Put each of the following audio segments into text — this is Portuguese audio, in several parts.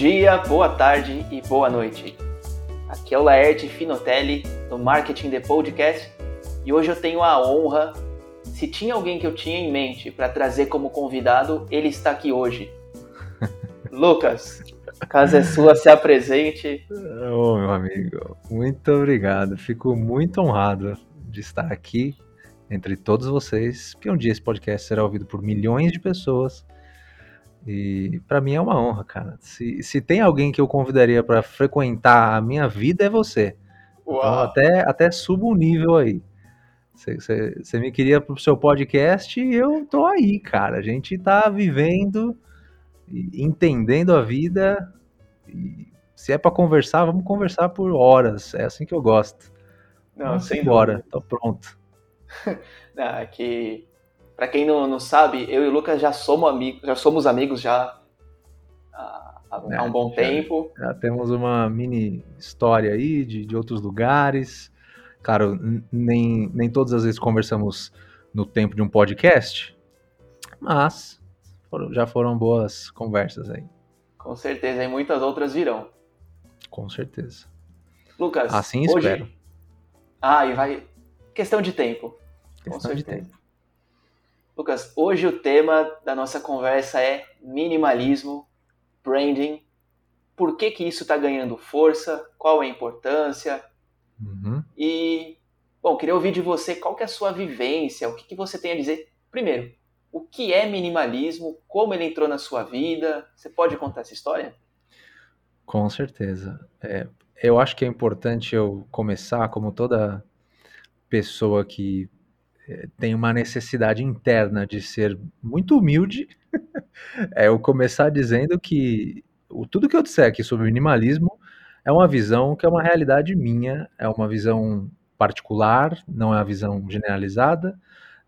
Bom dia, boa tarde e boa noite. Aqui é o Laerte Finotelli do Marketing The Podcast e hoje eu tenho a honra, se tinha alguém que eu tinha em mente para trazer como convidado, ele está aqui hoje. Lucas, a casa é sua, se apresente. Ô, oh, meu amigo, muito obrigado. Fico muito honrado de estar aqui entre todos vocês, porque um dia esse podcast será ouvido por milhões de pessoas. E para mim é uma honra, cara. Se, se tem alguém que eu convidaria para frequentar a minha vida, é você. Então, até, até suba um nível aí. Você me queria pro seu podcast e eu tô aí, cara. A gente tá vivendo, entendendo a vida. E se é para conversar, vamos conversar por horas. É assim que eu gosto. Não, vamos sem embora, tô pronto. não, é que para quem não, não sabe, eu e o Lucas já somos amigos, já somos amigos já há, há um é, bom já, tempo. Já temos uma mini história aí de, de outros lugares. Claro, nem, nem todas as vezes conversamos no tempo de um podcast, mas foram, já foram boas conversas aí. Com certeza, e muitas outras virão. Com certeza. Lucas, assim hoje... espero. Ah, e vai. Questão de tempo. Questão de tempo. Lucas, hoje o tema da nossa conversa é minimalismo, branding. Por que, que isso está ganhando força? Qual é a importância? Uhum. E, bom, queria ouvir de você qual que é a sua vivência, o que, que você tem a dizer. Primeiro, o que é minimalismo? Como ele entrou na sua vida? Você pode contar essa história? Com certeza. É, eu acho que é importante eu começar, como toda pessoa que tem uma necessidade interna de ser muito humilde, é eu começar dizendo que o, tudo que eu disser aqui sobre minimalismo é uma visão que é uma realidade minha, é uma visão particular, não é a visão generalizada,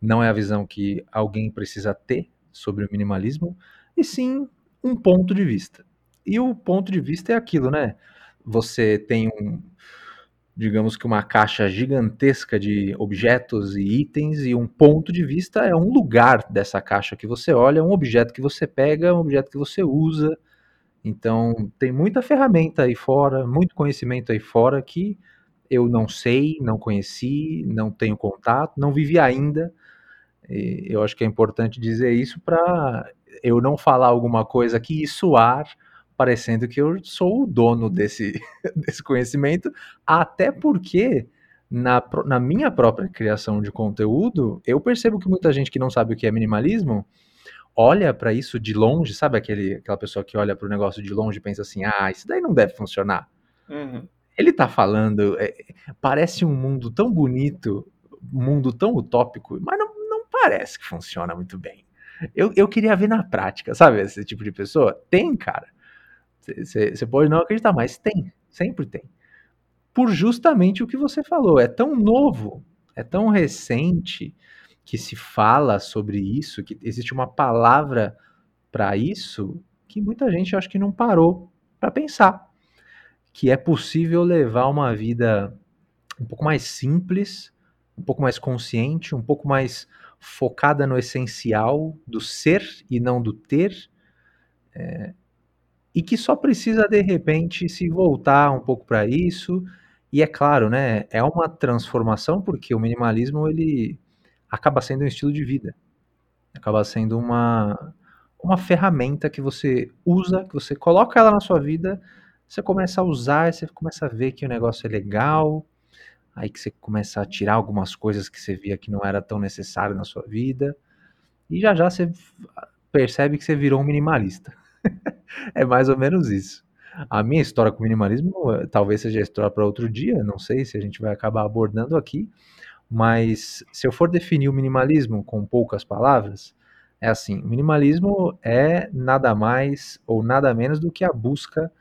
não é a visão que alguém precisa ter sobre o minimalismo, e sim um ponto de vista. E o ponto de vista é aquilo, né? Você tem um, digamos que uma caixa gigantesca de objetos e itens, e um ponto de vista é um lugar dessa caixa que você olha, um objeto que você pega, um objeto que você usa, então, tem muita ferramenta aí fora, muito conhecimento aí fora que eu não sei, não conheci, não tenho contato, não vivi ainda. E eu acho que é importante dizer isso para eu não falar alguma coisa aqui e soar parecendo que eu sou o dono desse, desse conhecimento, até porque na, na minha própria criação de conteúdo, eu percebo que muita gente que não sabe o que é minimalismo olha para isso de longe, sabe aquele, aquela pessoa que olha para o negócio de longe e pensa assim, ah, isso daí não deve funcionar. Uhum. Ele tá falando, é, parece um mundo tão bonito, um mundo tão utópico, mas não, não parece que funciona muito bem. Eu, eu queria ver na prática, sabe, esse tipo de pessoa? Tem, cara. Você pode não acreditar, mas tem, sempre tem. Por justamente o que você falou, é tão novo, é tão recente, que se fala sobre isso, que existe uma palavra para isso, que muita gente acho que não parou para pensar. Que é possível levar uma vida um pouco mais simples, um pouco mais consciente, um pouco mais focada no essencial do ser e não do ter, é, e que só precisa de repente se voltar um pouco para isso. E é claro, né, é uma transformação porque o minimalismo ele acaba sendo um estilo de vida. Acaba sendo uma, uma ferramenta que você usa, que você coloca ela na sua vida, você começa a usar, você começa a ver que o negócio é legal, aí que você começa a tirar algumas coisas que você via que não era tão necessário na sua vida, e já já você percebe que você virou um minimalista. é mais ou menos isso. A minha história com minimalismo eh, talvez seja história para outro dia, não sei se a gente vai acabar abordando aqui, mas se eu for definir o minimalismo com poucas palavras, é assim: o minimalismo é nada mais ou nada menos do que a busca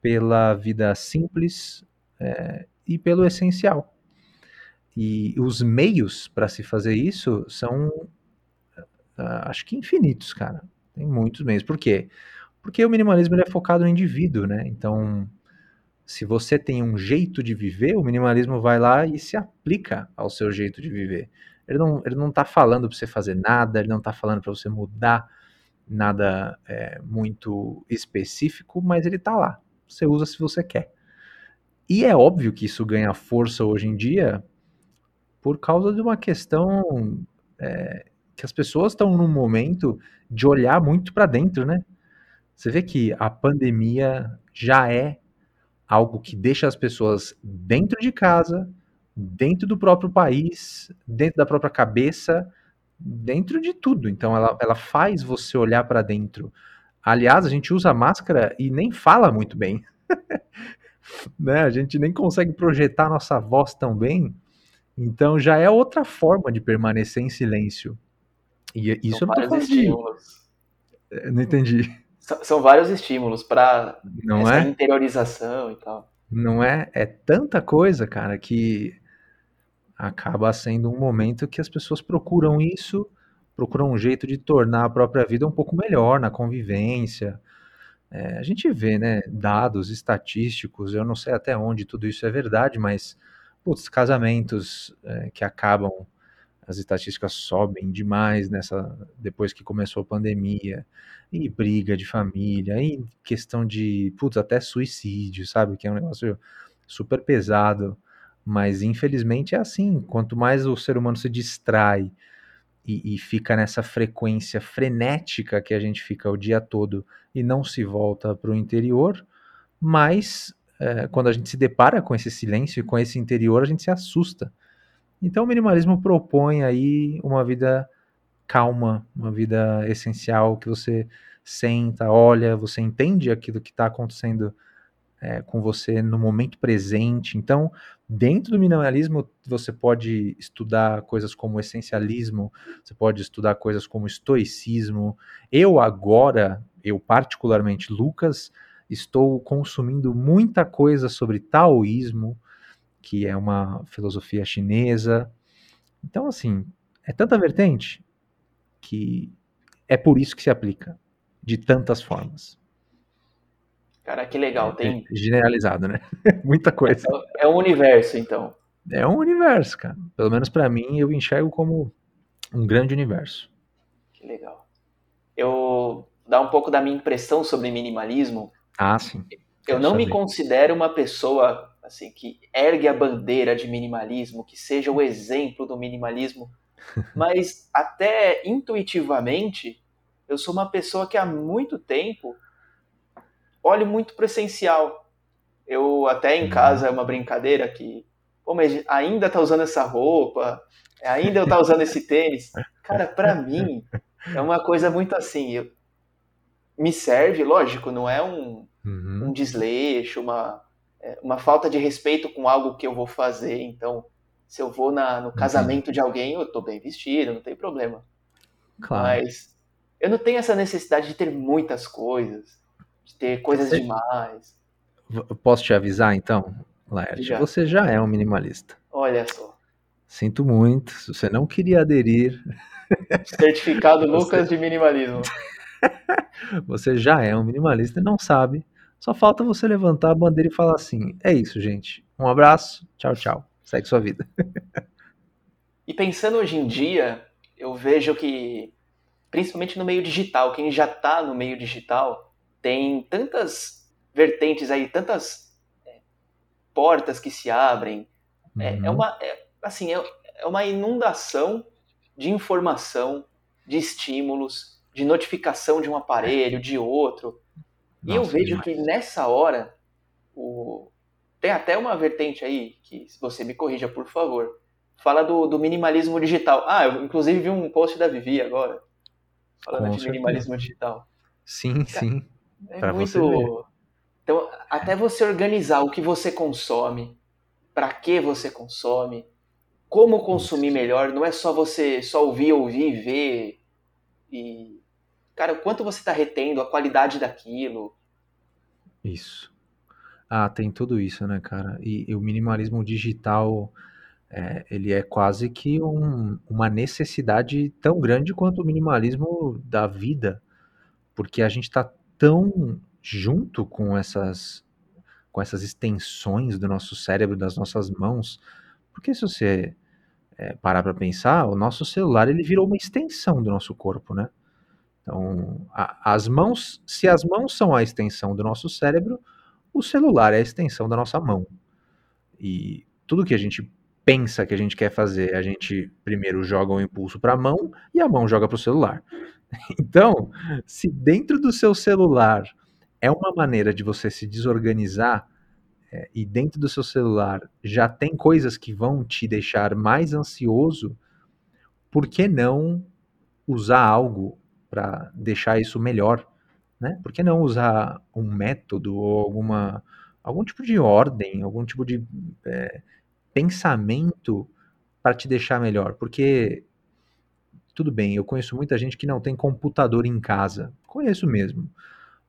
pela vida simples é, e pelo essencial. E os meios para se fazer isso são, uh, acho que infinitos, cara. Tem muitos meios. Por quê? Porque o minimalismo é focado no indivíduo, né? Então, se você tem um jeito de viver, o minimalismo vai lá e se aplica ao seu jeito de viver. Ele não, ele não tá falando para você fazer nada, ele não está falando para você mudar nada é, muito específico, mas ele está lá. Você usa se você quer. E é óbvio que isso ganha força hoje em dia por causa de uma questão é, que as pessoas estão num momento de olhar muito para dentro, né? Você vê que a pandemia já é algo que deixa as pessoas dentro de casa, dentro do próprio país, dentro da própria cabeça, dentro de tudo. Então ela, ela faz você olhar para dentro. Aliás, a gente usa máscara e nem fala muito bem. né? A gente nem consegue projetar nossa voz tão bem. Então já é outra forma de permanecer em silêncio. E isso São eu não tô falando estímulos. De... Não entendi. São vários estímulos para essa é? interiorização e tal. Não é? É tanta coisa, cara, que acaba sendo um momento que as pessoas procuram isso, procuram um jeito de tornar a própria vida um pouco melhor na convivência. É, a gente vê, né, dados estatísticos, eu não sei até onde tudo isso é verdade, mas putz, casamentos é, que acabam, as estatísticas sobem demais nessa depois que começou a pandemia, e briga de família, e questão de, putz, até suicídio, sabe? Que é um negócio super pesado, mas infelizmente é assim, quanto mais o ser humano se distrai e, e fica nessa frequência frenética que a gente fica o dia todo e não se volta para o interior, mais é, quando a gente se depara com esse silêncio e com esse interior, a gente se assusta. Então o minimalismo propõe aí uma vida calma, uma vida essencial, que você senta, olha, você entende aquilo que está acontecendo é, com você no momento presente. Então, dentro do minimalismo, você pode estudar coisas como essencialismo, você pode estudar coisas como estoicismo. Eu agora, eu particularmente, Lucas, estou consumindo muita coisa sobre taoísmo, que é uma filosofia chinesa. Então, assim, é tanta vertente que é por isso que se aplica de tantas formas. Cara, que legal. É, Tem... É generalizado, né? Muita coisa. É, é um universo, então. É um universo, cara. Pelo menos para mim, eu enxergo como um grande universo. Que legal. Eu dar um pouco da minha impressão sobre minimalismo. Ah, sim. Eu não saber. me considero uma pessoa assim que ergue a bandeira de minimalismo, que seja o exemplo do minimalismo, mas até intuitivamente eu sou uma pessoa que há muito tempo olho muito pro essencial. Eu até em casa é uma brincadeira que, pô, mas ainda tá usando essa roupa, ainda eu tá usando esse tênis. Cara, para mim é uma coisa muito assim, eu, me serve, lógico, não é um, uhum. um desleixo, uma, uma falta de respeito com algo que eu vou fazer. Então, se eu vou na, no casamento de alguém, eu tô bem vestido, não tem problema. Claro. Mas eu não tenho essa necessidade de ter muitas coisas, de ter coisas Você... demais. Posso te avisar então, Laerte? Você já é um minimalista. Olha só. Sinto muito, se você não queria aderir. Certificado Lucas de minimalismo. você já é um minimalista e não sabe. Só falta você levantar a bandeira e falar assim: é isso, gente. Um abraço, tchau, tchau. Segue sua vida. e pensando hoje em dia, eu vejo que, principalmente no meio digital, quem já está no meio digital tem tantas vertentes aí, tantas é, portas que se abrem. Uhum. É, é, uhum. uma, é, assim, é, é uma inundação de informação, de estímulos, de notificação de um aparelho, de outro. Nossa, e eu vejo demais. que nessa hora, o... tem até uma vertente aí, que se você me corrija, por favor, fala do, do minimalismo digital. Ah, eu inclusive vi um post da Vivi agora, falando Com de certeza. minimalismo digital. Sim, Cara, sim. É pra muito. Então, até você organizar o que você consome, para que você consome, como consumir melhor, não é só você só ouvir, ouvir, ver e cara, o quanto você está retendo, a qualidade daquilo. Isso. Ah, tem tudo isso, né, cara? E, e o minimalismo digital, é, ele é quase que um, uma necessidade tão grande quanto o minimalismo da vida, porque a gente está tão junto com essas com essas extensões do nosso cérebro, das nossas mãos, porque se você é, parar para pensar, o nosso celular ele virou uma extensão do nosso corpo, né? Então, a, as mãos, se as mãos são a extensão do nosso cérebro, o celular é a extensão da nossa mão. E tudo que a gente pensa que a gente quer fazer, a gente primeiro joga o impulso para a mão e a mão joga para o celular. Então, se dentro do seu celular é uma maneira de você se desorganizar é, e dentro do seu celular já tem coisas que vão te deixar mais ansioso, por que não usar algo para deixar isso melhor? Né? Por que não usar um método ou alguma, algum tipo de ordem, algum tipo de é, pensamento para te deixar melhor? Porque, tudo bem, eu conheço muita gente que não tem computador em casa, conheço mesmo,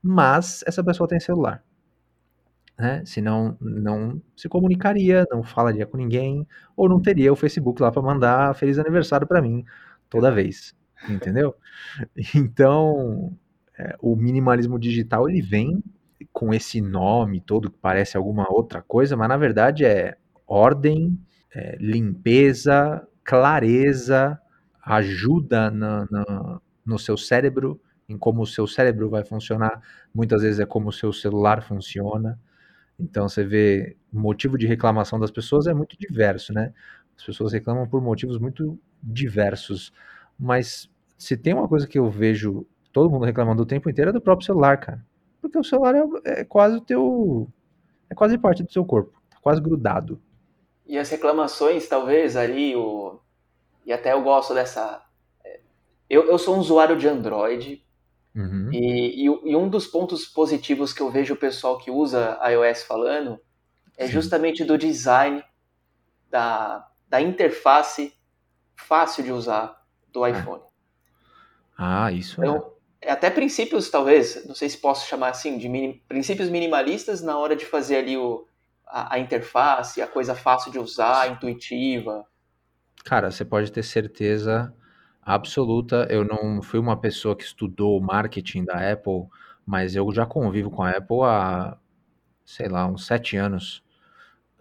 mas essa pessoa tem celular. Né? Senão não se comunicaria, não falaria com ninguém, ou não teria o Facebook lá para mandar feliz aniversário para mim toda vez, entendeu? Então, é, o minimalismo digital ele vem com esse nome todo que parece alguma outra coisa, mas na verdade é ordem, é, limpeza, clareza, ajuda na, na, no seu cérebro, em como o seu cérebro vai funcionar. Muitas vezes é como o seu celular funciona. Então você vê o motivo de reclamação das pessoas é muito diverso, né? As pessoas reclamam por motivos muito diversos, mas se tem uma coisa que eu vejo todo mundo reclamando o tempo inteiro é do próprio celular, cara. Porque o celular é, é quase o teu é quase parte do seu corpo, tá quase grudado. E as reclamações, talvez ali o e até eu gosto dessa é, eu, eu sou um usuário de Android, Uhum. E, e, e, um dos pontos positivos que eu vejo o pessoal que usa iOS falando é Sim. justamente do design, da, da interface fácil de usar do é. iPhone. Ah, isso então, é. Até princípios, talvez, não sei se posso chamar assim, de mini, princípios minimalistas na hora de fazer ali o, a, a interface, a coisa fácil de usar, intuitiva. Cara, você pode ter certeza absoluta. Eu não fui uma pessoa que estudou o marketing da Apple, mas eu já convivo com a Apple há, sei lá, uns sete anos.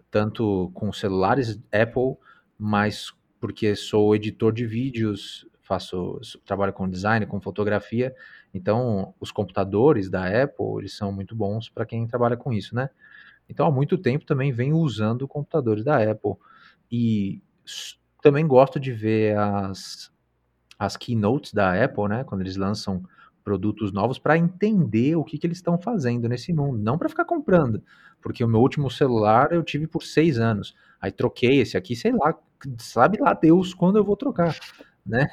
Tanto com celulares Apple, mas porque sou editor de vídeos, faço trabalho com design, com fotografia. Então, os computadores da Apple, eles são muito bons para quem trabalha com isso, né? Então, há muito tempo também venho usando computadores da Apple. E também gosto de ver as, as keynotes da Apple, né, quando eles lançam produtos novos, para entender o que, que eles estão fazendo nesse mundo, não para ficar comprando, porque o meu último celular eu tive por seis anos, aí troquei esse aqui, sei lá, sabe lá Deus quando eu vou trocar, né?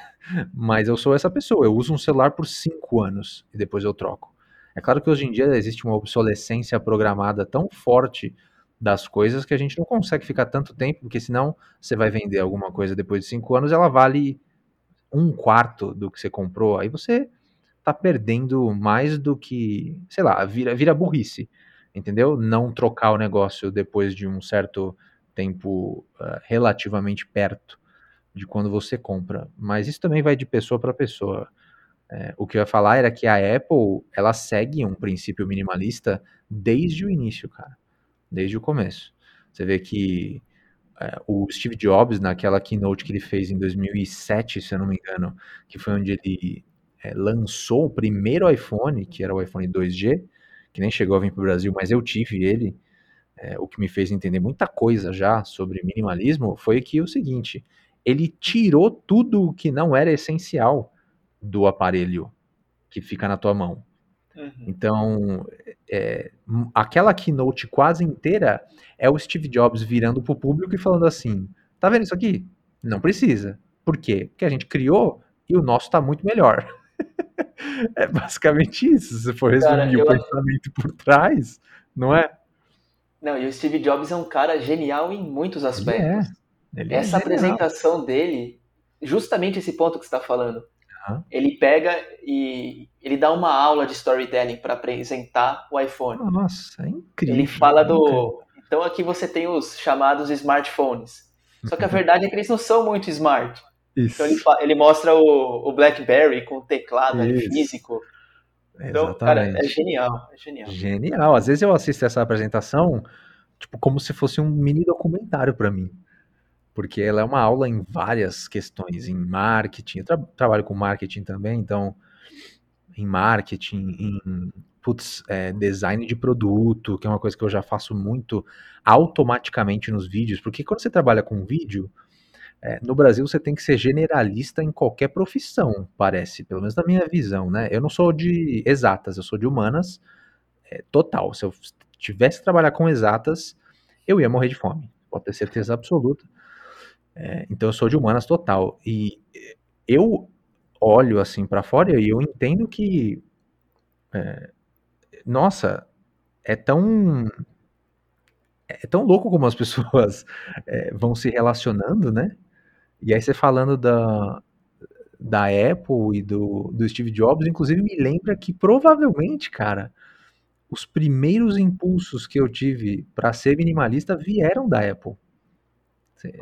Mas eu sou essa pessoa, eu uso um celular por cinco anos e depois eu troco. É claro que hoje em dia existe uma obsolescência programada tão forte das coisas que a gente não consegue ficar tanto tempo, porque senão você vai vender alguma coisa depois de cinco anos, ela vale um quarto do que você comprou, aí você tá perdendo mais do que, sei lá, vira, vira burrice, entendeu? Não trocar o negócio depois de um certo tempo uh, relativamente perto de quando você compra. Mas isso também vai de pessoa para pessoa. É, o que eu ia falar era que a Apple, ela segue um princípio minimalista desde o início, cara. Desde o começo. Você vê que é, o Steve Jobs, naquela keynote que ele fez em 2007, se eu não me engano, que foi onde ele é, lançou o primeiro iPhone, que era o iPhone 2G, que nem chegou a vir para o Brasil, mas eu tive ele. É, o que me fez entender muita coisa já sobre minimalismo foi que o seguinte: ele tirou tudo o que não era essencial do aparelho que fica na tua mão. Uhum. Então, é, aquela keynote quase inteira é o Steve Jobs virando para o público e falando assim: tá vendo isso aqui? Não precisa. Por quê? Porque a gente criou e o nosso está muito melhor. é basicamente isso. Se for resumir o pensamento por trás, não é? Não, e o Steve Jobs é um cara genial em muitos aspectos. Ele é. Ele é Essa é apresentação dele, justamente esse ponto que você está falando, Uhum. Ele pega e ele dá uma aula de storytelling para apresentar o iPhone. Nossa, é incrível. Ele fala do. Então aqui você tem os chamados smartphones. Só que a verdade é que eles não são muito smart. Isso. Então ele, ele mostra o, o BlackBerry com o teclado físico. Então, Exatamente. cara, é genial, é genial. Genial. Às vezes eu assisto essa apresentação, tipo, como se fosse um mini documentário para mim porque ela é uma aula em várias questões, em marketing, eu tra trabalho com marketing também, então em marketing, em putz, é, design de produto, que é uma coisa que eu já faço muito automaticamente nos vídeos, porque quando você trabalha com vídeo, é, no Brasil você tem que ser generalista em qualquer profissão, parece, pelo menos na minha visão, né? Eu não sou de exatas, eu sou de humanas, é, total. Se eu tivesse que trabalhar com exatas, eu ia morrer de fome, pode ter certeza absoluta. É, então eu sou de humanas total. E eu olho assim para fora e eu entendo que, é, nossa, é tão é tão louco como as pessoas é, vão se relacionando, né? E aí você falando da, da Apple e do, do Steve Jobs, inclusive me lembra que provavelmente, cara, os primeiros impulsos que eu tive para ser minimalista vieram da Apple.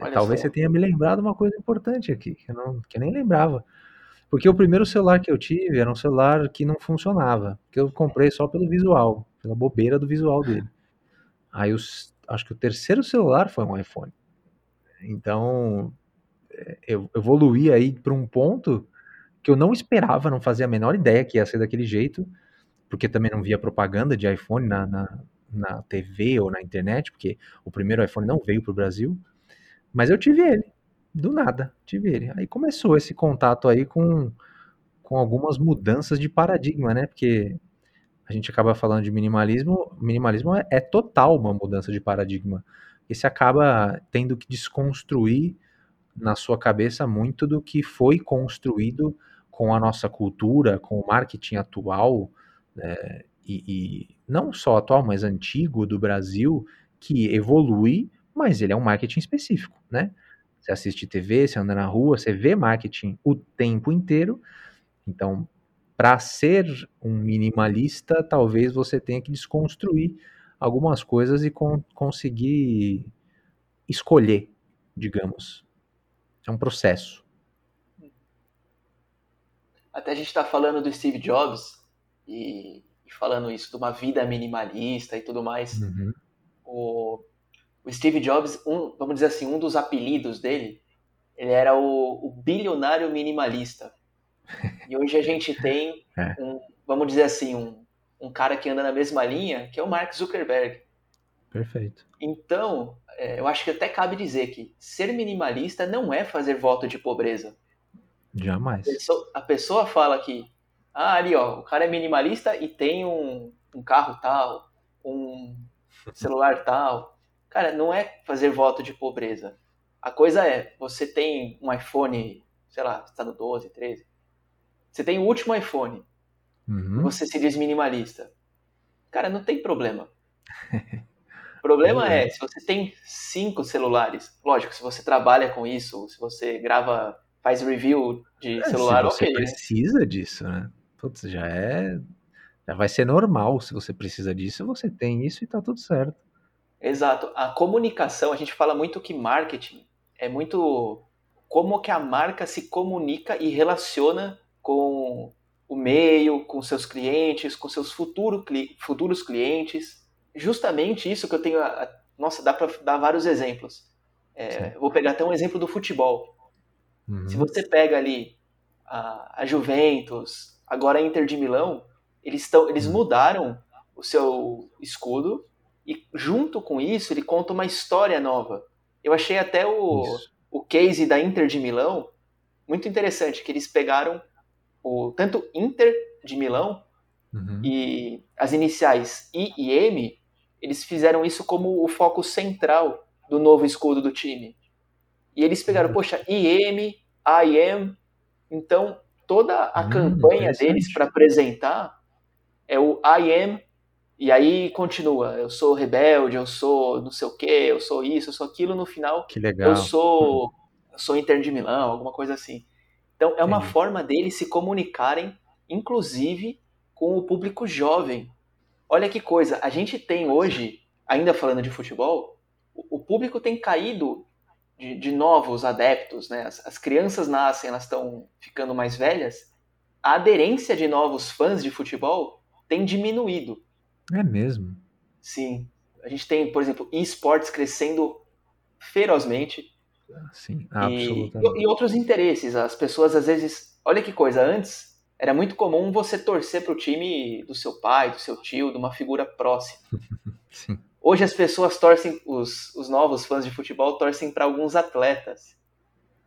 Olha Talvez só. você tenha me lembrado uma coisa importante aqui, que eu, não, que eu nem lembrava. Porque o primeiro celular que eu tive era um celular que não funcionava, que eu comprei só pelo visual, pela bobeira do visual dele. Aí os, acho que o terceiro celular foi um iPhone. Então, evoluí aí para um ponto que eu não esperava, não fazia a menor ideia que ia ser daquele jeito, porque também não via propaganda de iPhone na, na, na TV ou na internet, porque o primeiro iPhone não veio para o Brasil. Mas eu tive ele, do nada, tive ele. Aí começou esse contato aí com, com algumas mudanças de paradigma, né? Porque a gente acaba falando de minimalismo, minimalismo é, é total uma mudança de paradigma. E você acaba tendo que desconstruir na sua cabeça muito do que foi construído com a nossa cultura, com o marketing atual, né? e, e não só atual, mas antigo do Brasil, que evolui mas ele é um marketing específico, né? Você assiste TV, você anda na rua, você vê marketing o tempo inteiro. Então, para ser um minimalista, talvez você tenha que desconstruir algumas coisas e con conseguir escolher, digamos. É um processo. Até a gente está falando do Steve Jobs e, e, falando isso de uma vida minimalista e tudo mais. Uhum. O, o Steve Jobs, um, vamos dizer assim, um dos apelidos dele, ele era o, o bilionário minimalista. E hoje a gente tem, é. um, vamos dizer assim, um, um cara que anda na mesma linha, que é o Mark Zuckerberg. Perfeito. Então, é, eu acho que até cabe dizer que ser minimalista não é fazer voto de pobreza. Jamais. A pessoa, a pessoa fala que, ah, ali, ó, o cara é minimalista e tem um, um carro tal, um celular tal. Cara, não é fazer voto de pobreza. A coisa é, você tem um iPhone, sei lá, está no 12, 13. Você tem o último iPhone. Uhum. Você se diz minimalista. Cara, não tem problema. O problema é, se você tem cinco celulares, lógico, se você trabalha com isso, se você grava, faz review de é, celular, se você okay, precisa né? disso, né? Putz, já é. Já vai ser normal. Se você precisa disso, você tem isso e tá tudo certo. Exato. A comunicação, a gente fala muito que marketing é muito como que a marca se comunica e relaciona com o meio, com seus clientes, com seus futuro, futuros clientes. Justamente isso que eu tenho. A, nossa, dá para dar vários exemplos. É, vou pegar até um exemplo do futebol. Uhum. Se você pega ali a, a, Juventus, agora a Inter de Milão, eles, tão, eles uhum. mudaram o seu escudo e junto com isso ele conta uma história nova. Eu achei até o, o case da Inter de Milão muito interessante, que eles pegaram o tanto Inter de Milão uhum. e as iniciais I e M, eles fizeram isso como o foco central do novo escudo do time. E eles pegaram, uhum. poxa, IM, IM, então toda a hum, campanha deles para apresentar é o I am e aí continua, eu sou rebelde, eu sou não sei o que, eu sou isso, eu sou aquilo, no final que legal. eu sou eu sou Inter de Milão, alguma coisa assim. Então é uma forma deles se comunicarem, inclusive com o público jovem. Olha que coisa, a gente tem hoje, ainda falando de futebol, o público tem caído de, de novos adeptos, né? As, as crianças nascem, elas estão ficando mais velhas. A aderência de novos fãs de futebol tem diminuído. É mesmo? Sim. A gente tem, por exemplo, esportes crescendo ferozmente. Sim, absolutamente. E, e outros interesses. As pessoas, às vezes. Olha que coisa, antes era muito comum você torcer para o time do seu pai, do seu tio, de uma figura próxima. Sim. Hoje as pessoas torcem, os, os novos fãs de futebol torcem para alguns atletas.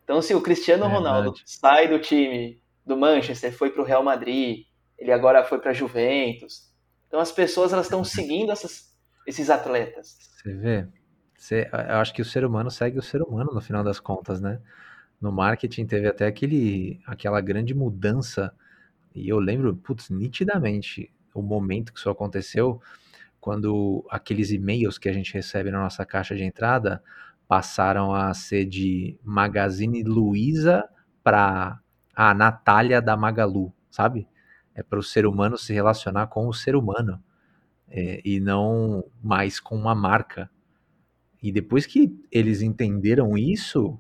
Então, se o Cristiano É Ronaldo verdade. sai do time do Manchester, foi para o Real Madrid, ele agora foi para a Juventus. Então, as pessoas elas estão seguindo essas, esses atletas. Você vê? Você, eu acho que o ser humano segue o ser humano no final das contas, né? No marketing teve até aquele, aquela grande mudança, e eu lembro, putz, nitidamente o momento que isso aconteceu, quando aqueles e-mails que a gente recebe na nossa caixa de entrada passaram a ser de Magazine Luiza para a Natália da Magalu, sabe? É para o ser humano se relacionar com o ser humano, é, e não mais com uma marca. E depois que eles entenderam isso,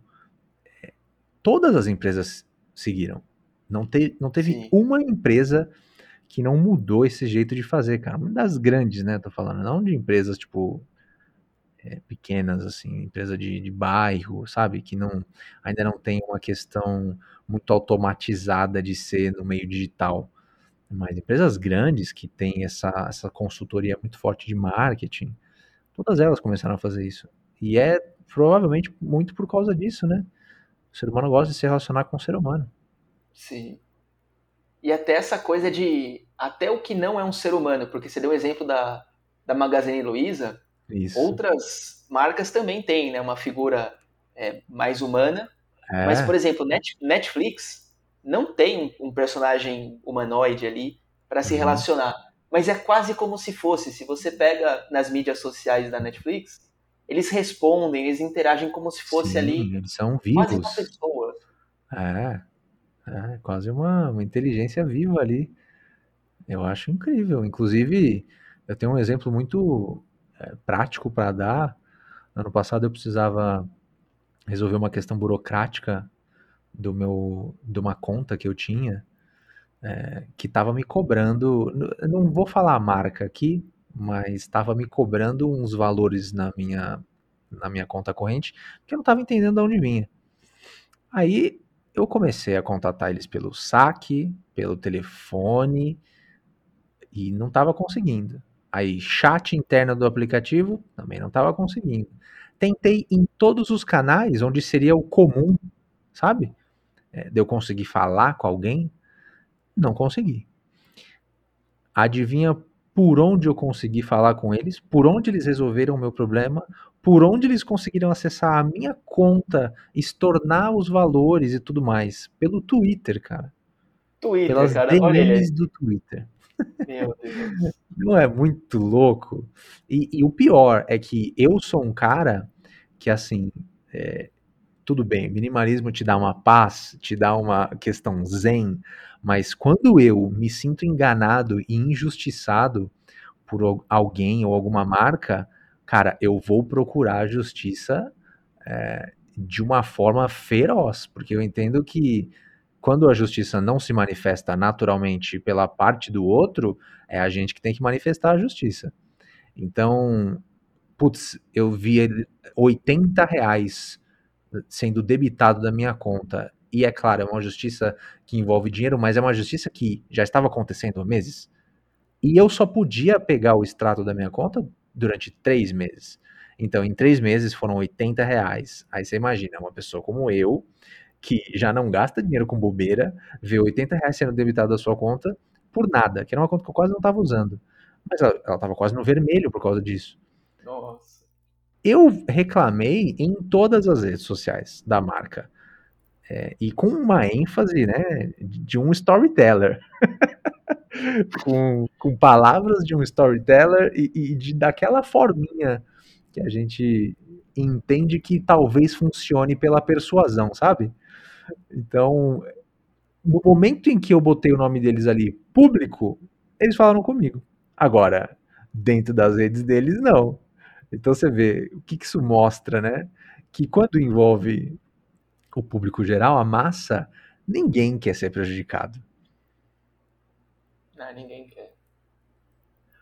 todas as empresas seguiram. Não, te, não teve Sim. uma empresa que não mudou esse jeito de fazer, cara. Uma das grandes, né? Tô falando, não de empresas tipo é, pequenas, assim, empresa de, de bairro, sabe? Que não ainda não tem uma questão muito automatizada de ser no meio digital. Mas empresas grandes que têm essa, essa consultoria muito forte de marketing, todas elas começaram a fazer isso. E é provavelmente muito por causa disso, né? O ser humano gosta de se relacionar com o ser humano. Sim. E até essa coisa de. Até o que não é um ser humano, porque você deu o exemplo da, da Magazine Luiza, Isso. outras marcas também têm né, uma figura é, mais humana. É, Mas, por exemplo, Net- Netflix não tem um, um personagem humanoide ali para se Uhum. relacionar. Mas é quase como se fosse. Se você pega nas mídias sociais da Netflix, eles respondem, eles interagem como se fosse sim, ali eles são quase uma vivos. pessoa. É, é quase uma, uma inteligência viva ali. Eu acho incrível. Inclusive, eu tenho um exemplo muito é, prático para dar. Ano passado eu precisava resolver uma questão burocrática do meu, de uma conta que eu tinha, é, que estava me cobrando. Não vou falar a marca aqui, mas estava me cobrando uns valores na minha, na minha conta corrente que eu não estava entendendo de onde vinha. Aí eu comecei a contatar eles pelo saque, pelo telefone e não estava conseguindo. Aí chat interno do aplicativo também não estava conseguindo. Tentei em todos os canais onde seria o comum, sabe? É, de eu conseguir falar com alguém, não consegui. Adivinha por onde eu consegui falar com eles? Por onde eles resolveram o meu problema? Por onde eles conseguiram acessar a minha conta, estornar os valores e tudo mais? Pelo Twitter, cara. Twitter, Pelas cara. DMs do Twitter. Meu Deus. Não é muito louco? E, e o pior é que eu sou um cara que, assim, é, tudo bem, minimalismo te dá uma paz, te dá uma questão zen, mas quando eu me sinto enganado e injustiçado por al- alguém ou alguma marca, cara, eu vou procurar a justiça é, de uma forma feroz, porque eu entendo que quando a justiça não se manifesta naturalmente pela parte do outro, é a gente que tem que manifestar a justiça. Então, putz, eu vi ele- 80 reais sendo debitado da minha conta. E é claro, é uma justiça que envolve dinheiro, mas é uma justiça que já estava acontecendo há meses. E eu só podia pegar o extrato da minha conta durante três meses. Então, em três meses foram 80 reais. Aí você imagina, uma pessoa como eu, que já não gasta dinheiro com bobeira, vê 80 reais sendo debitado da sua conta por nada, que era uma conta que eu quase não estava usando. Mas ela estava quase no vermelho por causa disso. Nossa. Eu reclamei em todas as redes sociais da marca. É, e com uma ênfase, né, de um storyteller. com, com palavras de um storyteller e, e de, daquela forminha que a gente entende que talvez funcione pela persuasão, sabe? Então, no momento em que eu botei o nome deles ali público, eles falaram comigo. Agora, dentro das redes deles, não. Então você vê o que, que isso mostra, né? Que quando envolve o público geral, a massa, ninguém quer ser prejudicado. Não, ninguém quer.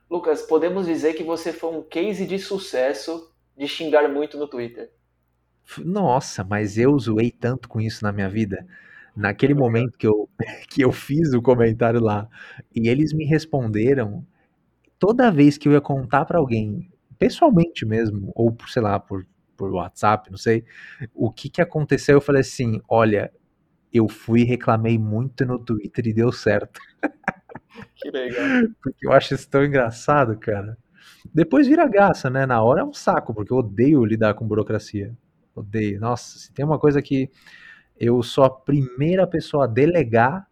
Lucas, podemos dizer que você foi um case de sucesso de xingar muito no Twitter. Nossa, mas eu zoei tanto com isso na minha vida. naquele momento que eu, que eu fiz o comentário lá e eles me responderam, toda vez que eu ia contar para alguém, pessoalmente mesmo, ou por, sei lá, por, por WhatsApp, não sei, o que que aconteceu, eu falei assim, olha, eu fui e reclamei muito no Twitter e deu certo. Que legal. Porque eu acho isso tão engraçado, cara. Depois vira graça, né? Na hora é um saco, porque eu odeio lidar com burocracia. Odeio. Nossa, se tem uma coisa que eu sou a primeira pessoa a delegar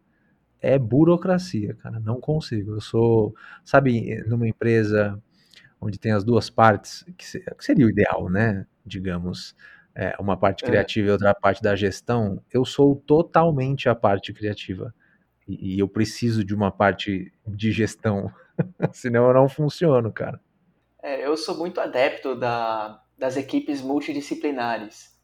é burocracia, cara. Não consigo. Eu sou, sabe, numa empresa onde tem as duas partes, que seria o ideal, né? Digamos, é, uma parte é. criativa é. e outra parte da gestão. Eu sou totalmente a parte criativa. E, e eu preciso de uma parte de gestão. Senão eu não funciono, cara. É, eu sou muito adepto da, das equipes multidisciplinares.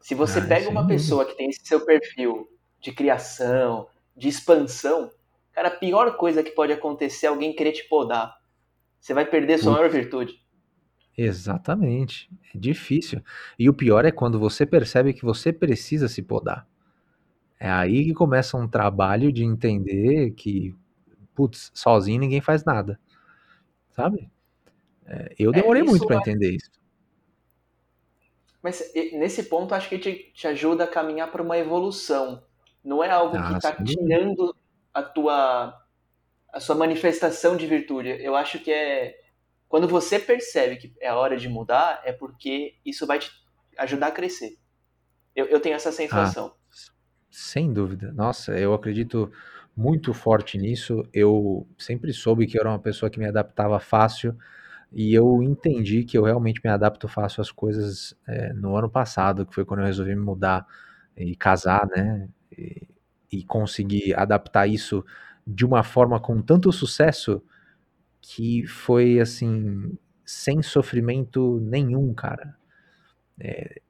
Se você ah, pega uma pessoa que tem esse seu perfil de criação, de expansão, cara, a pior coisa que pode acontecer é alguém querer te podar. Você vai perder sua maior virtude. Exatamente. É difícil. E o pior é quando você percebe que você precisa se podar. É aí que começa um trabalho de entender que, putz, sozinho ninguém faz nada. Sabe? É, eu é, demorei é, muito para entender isso. Mas nesse ponto acho que te, te ajuda a caminhar para uma evolução. Não é algo ah, que está tirando a tua a sua manifestação de virtude. Eu acho que é quando você percebe que é a hora de mudar, é porque isso vai te ajudar a crescer. Eu, eu tenho essa sensação. Ah, sem dúvida. Nossa, eu acredito muito forte nisso. Eu sempre soube que eu era uma pessoa que me adaptava fácil e eu entendi que eu realmente me adapto fácil às coisas é, no ano passado, que foi quando eu resolvi me mudar e casar, né? E, e conseguir adaptar isso de uma forma com tanto sucesso que foi assim, sem sofrimento nenhum, cara. É,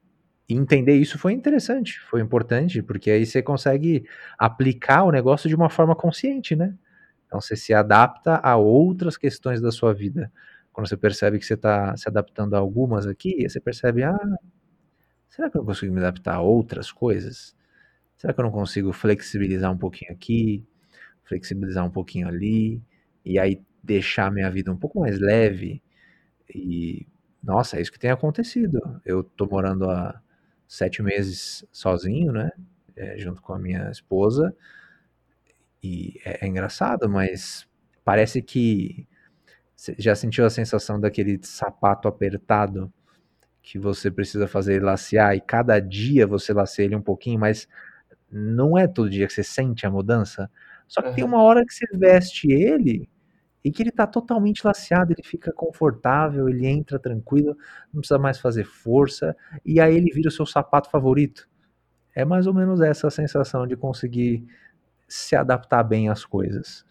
entender isso foi interessante, foi importante, porque aí você consegue aplicar o negócio de uma forma consciente, né? Então você se adapta a outras questões da sua vida quando você percebe que você está se adaptando a algumas aqui, você percebe, ah, será que eu não consigo me adaptar a outras coisas? Será que eu não consigo flexibilizar um pouquinho aqui, flexibilizar um pouquinho ali, e aí deixar minha vida um pouco mais leve? E, nossa, é isso que tem acontecido. Eu tô morando há sete meses sozinho, né, é, junto com a minha esposa, e é, é engraçado, mas parece que você já sentiu a sensação daquele sapato apertado que você precisa fazer ele lacear e cada dia você laceia ele um pouquinho, mas não é todo dia que você sente a mudança? Só que uhum. tem uma hora que você veste ele e que ele tá totalmente laceado, ele fica confortável, ele entra tranquilo, não precisa mais fazer força, e aí ele vira o seu sapato favorito. É mais ou menos essa sensação de conseguir se adaptar bem às coisas.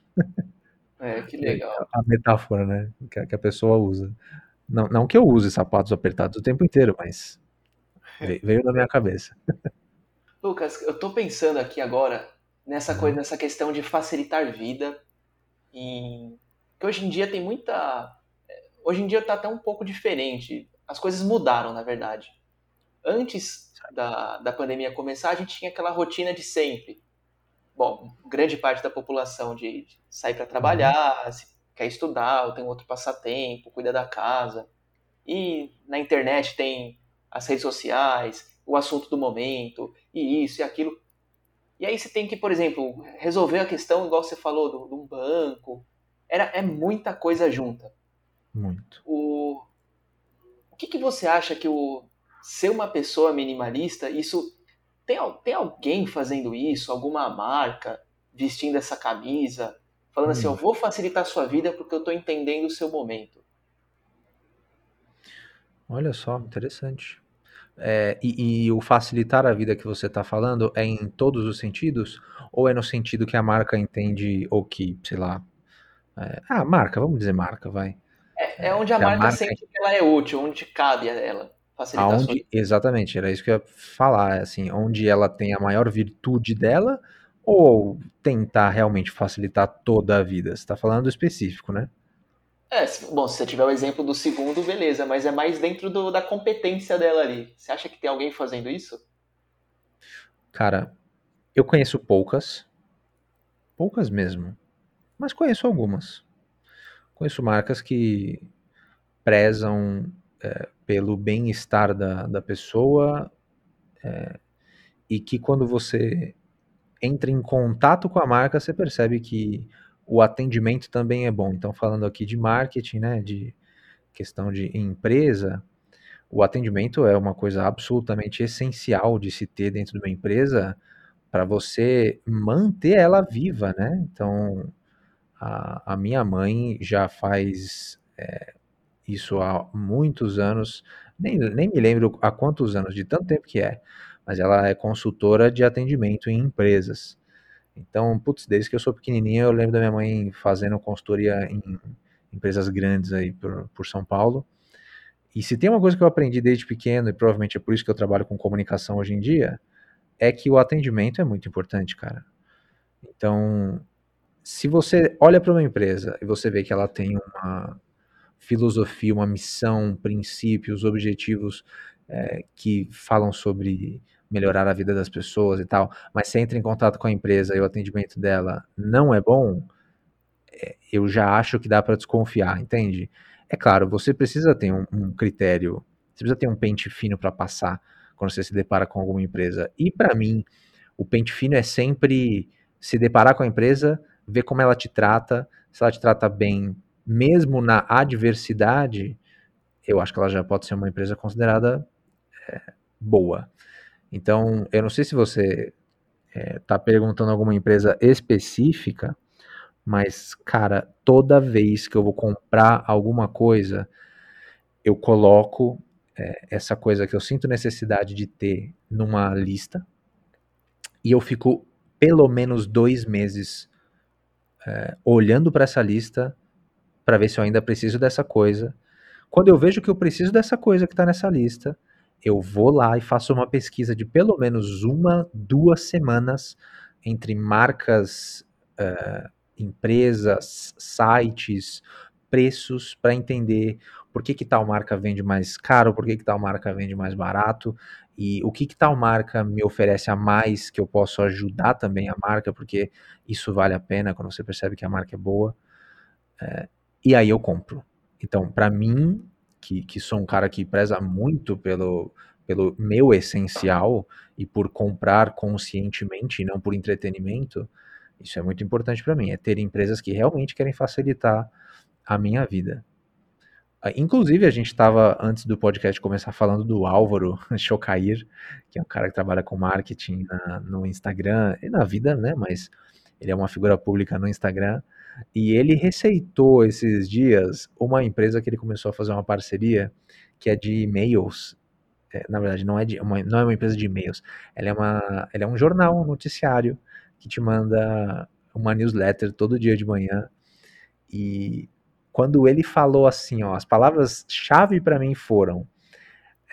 É, que legal. A metáfora, né? Que a, pessoa usa. Não, não que eu use sapatos apertados o tempo inteiro, mas veio na minha cabeça. Lucas, eu tô pensando aqui agora nessa uhum. coisa, nessa questão de facilitar vida e que hoje em dia tem muita hoje em dia tá até um pouco diferente. As coisas mudaram, na verdade. Antes da, da pandemia começar, a gente tinha aquela rotina de sempre bom, grande parte da população de, de sair para trabalhar, se quer estudar, ou tem outro passatempo, cuida da casa. E na internet tem as redes sociais, o assunto do momento, e isso e aquilo. E aí você tem que, por exemplo, resolver a questão, igual você falou, de um banco. Era, é muita coisa junta. Muito. O, o que, que você acha que o ser uma pessoa minimalista, isso tem, tem alguém fazendo isso? Alguma marca vestindo essa camisa? Falando hum. assim, eu vou facilitar a sua vida porque eu estou entendendo o seu momento. Olha só, interessante. É, e, e, o facilitar a vida que você está falando é em todos os sentidos? Ou é no sentido que a marca entende, ou que, sei lá. É, ah, marca, vamos dizer marca, vai. É, é onde a marca, a marca, sente que ela é útil, onde cabe a ela. Aonde, exatamente, era isso que eu ia falar, assim, onde ela tem a maior virtude dela ou tentar realmente facilitar toda a vida? Você está falando específico, né? É, bom, se você tiver o exemplo do segundo, beleza, mas é mais dentro do, da competência dela ali. Você acha que tem alguém fazendo isso? Cara, Eu conheço poucas, poucas mesmo, mas conheço algumas. Conheço marcas que prezam é, pelo bem-estar da, da pessoa é, e que quando você entra em contato com a marca, você percebe que o atendimento também é bom. Então, falando aqui de marketing, né, de questão de empresa, o atendimento é uma coisa absolutamente essencial de se ter dentro de uma empresa para você manter ela viva, né? Então, a, a minha mãe já faz é, isso há muitos anos, nem, nem me lembro há quantos anos, de tanto tempo que é, mas ela é consultora de atendimento em empresas. Então, putz, desde que eu sou pequenininho, eu lembro da minha mãe fazendo consultoria em empresas grandes aí por, por São Paulo. E se tem uma coisa que eu aprendi desde pequeno, e provavelmente é por isso que eu trabalho com comunicação hoje em dia, é que o atendimento é muito importante, cara. Então, se você olha para uma empresa e você vê que ela tem uma filosofia, uma missão, princípios, objetivos é, que falam sobre melhorar a vida das pessoas e tal, mas você entra em contato com a empresa e o atendimento dela não é bom, é, eu já acho que dá para desconfiar, entende? É claro, você precisa ter um, um critério, você precisa ter um pente fino para passar quando você se depara com alguma empresa. E para mim, o pente fino é sempre se deparar com a empresa, ver como ela te trata, se ela te trata bem, mesmo na adversidade, eu acho que ela já pode ser uma empresa considerada é, boa. Então, eu não sei se você está é, perguntando alguma empresa específica, mas, cara, toda vez que eu vou comprar alguma coisa, eu coloco é, essa coisa que eu sinto necessidade de ter numa lista e eu fico pelo menos dois meses é, olhando para essa lista para ver se eu ainda preciso dessa coisa. Quando eu vejo que eu preciso dessa coisa que está nessa lista, eu vou lá e faço uma pesquisa de pelo menos uma, duas semanas entre marcas, uh, empresas, sites, preços para entender por que, que tal marca vende mais caro, por que, que tal marca vende mais barato e o que, que tal marca me oferece a mais que eu posso ajudar também a marca, porque isso vale a pena quando você percebe que a marca é boa. É, e aí eu compro. Então, para mim, que, que sou um cara que preza muito pelo, pelo meu essencial e por comprar conscientemente e não por entretenimento, isso é muito importante para mim. É ter empresas que realmente querem facilitar a minha vida. Ah, inclusive, a gente estava, antes do podcast começar, falando do Álvaro Chocair, que é um cara que trabalha com marketing na, no Instagram e na vida, né? Mas ele é uma figura pública no Instagram. E ele receitou esses dias uma empresa que ele começou a fazer uma parceria, que é de e-mails. É, na verdade, não é, de, uma, não é uma empresa de e-mails. Ela é, uma, ela é um jornal, um noticiário, que te manda uma newsletter todo dia de manhã. E quando ele falou assim, ó, as palavras-chave para mim foram: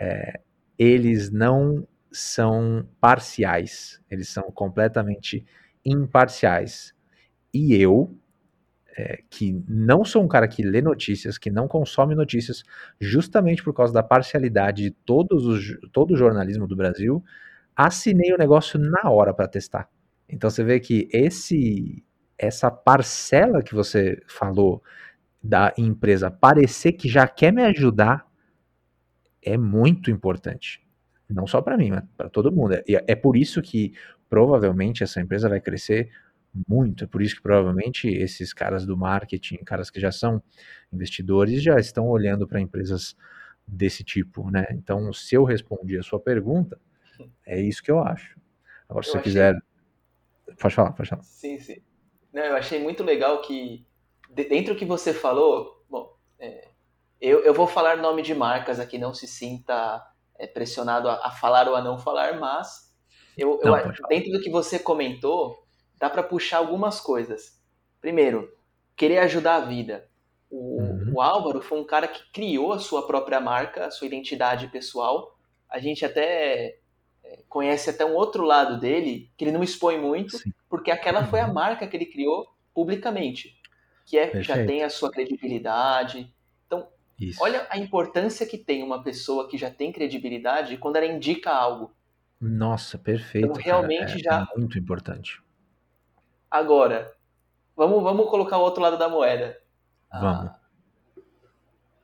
é, eles não são parciais, eles são completamente imparciais. E eu, é, que não sou um cara que lê notícias, que não consome notícias, justamente por causa da parcialidade de todos os, todo o jornalismo do Brasil, assinei o negócio na hora para testar. Então você vê que esse essa parcela que você falou da empresa parecer que já quer me ajudar é muito importante. Não só para mim, mas para todo mundo. É, é por isso que provavelmente essa empresa vai crescer muito. É por isso que provavelmente esses caras do marketing, caras que já são investidores, já estão olhando para empresas desse tipo, né? Então, se eu respondi a sua pergunta, é isso que eu acho. Agora, se você achei... quiser. Pode falar, pode falar. Sim, sim. Não, eu achei muito legal que, dentro do que você falou, bom, é, eu, eu vou falar nome de marcas aqui, não se sinta é, pressionado a, a, falar ou a não falar, mas eu, não, eu dentro do que você comentou, dá para puxar algumas coisas. Primeiro, querer ajudar a vida. O, uhum. o, Álvaro foi um cara que criou a sua própria marca, a sua identidade pessoal. A gente até é, conhece até um outro lado dele, que ele não expõe muito, Sim. porque aquela foi a uhum. marca que ele criou publicamente, que é já tem a sua credibilidade. Então, Isso. olha a importância que tem uma pessoa que já tem credibilidade quando ela indica algo. Nossa, perfeito. Então, realmente cara. É, já. é muito importante. Agora, vamos, vamos colocar o outro lado da moeda. Vamos. Ah,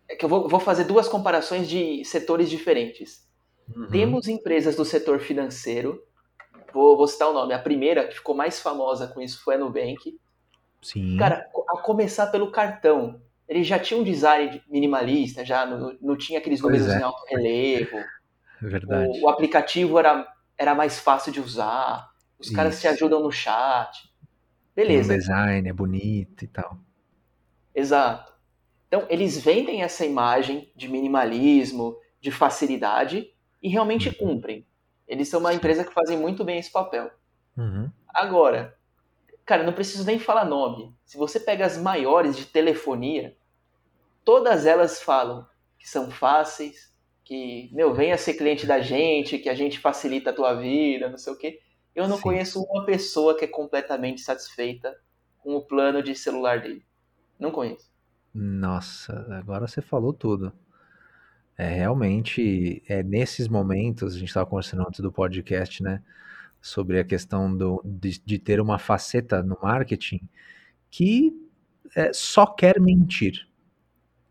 é que eu vou, vou fazer duas comparações de setores diferentes. Uhum. Temos empresas do setor financeiro. Vou, vou citar o nome. A primeira que ficou mais famosa com isso foi a Nubank. Sim. Cara, a começar pelo cartão. Ele já tinha um design minimalista, já não, não tinha aqueles números é. em alto relevo. é verdade. O, o aplicativo era, era mais fácil de usar. Os caras se Isso. ajudam no chat. Tem um Beleza, design, é bonito e tal. exato. Então, eles vendem essa imagem de minimalismo, de facilidade e realmente cumprem. Eles são uma empresa que fazem muito bem esse papel. Uhum. Agora, cara, não preciso nem falar nome. Se você pega as maiores de telefonia, todas elas falam que são fáceis, que, meu, venha ser cliente da gente, que a gente facilita a tua vida, não sei o quê. Eu não Sim. conheço uma pessoa que é completamente satisfeita com o plano de celular dele. Não conheço. Nossa, agora você falou tudo. É realmente, é nesses momentos, a gente estava conversando antes do podcast, né, sobre a questão do, de, de ter uma faceta no marketing que é, só quer mentir,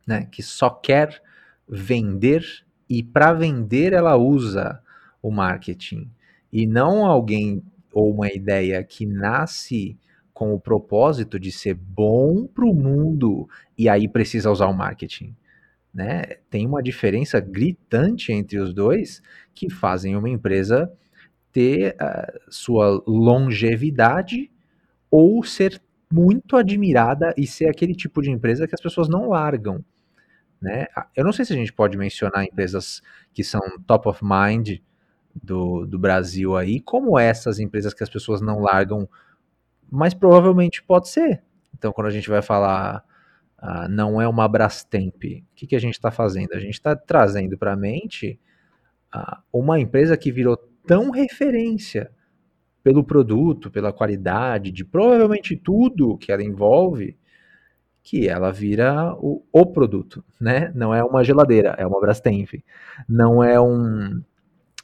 né, que só quer vender e para vender ela usa o marketing e não alguém ou uma ideia que nasce com o propósito de ser bom para o mundo e aí precisa usar o marketing. Né? Tem uma diferença gritante entre os dois que fazem uma empresa ter sua longevidade ou ser muito admirada e ser aquele tipo de empresa que as pessoas não largam. Né? Eu não sei se a gente pode mencionar empresas que são top of mind do, do Brasil aí, como essas empresas que as pessoas não largam, mas provavelmente pode ser. Então, quando a gente vai falar Uh, não é uma Brastemp. O que, que a gente está fazendo? A gente está trazendo para a mente uh, uma empresa que virou tão referência pelo produto, pela qualidade, de provavelmente tudo que ela envolve, que ela vira o, o produto, né? Não é uma geladeira, é uma Brastemp. Não é um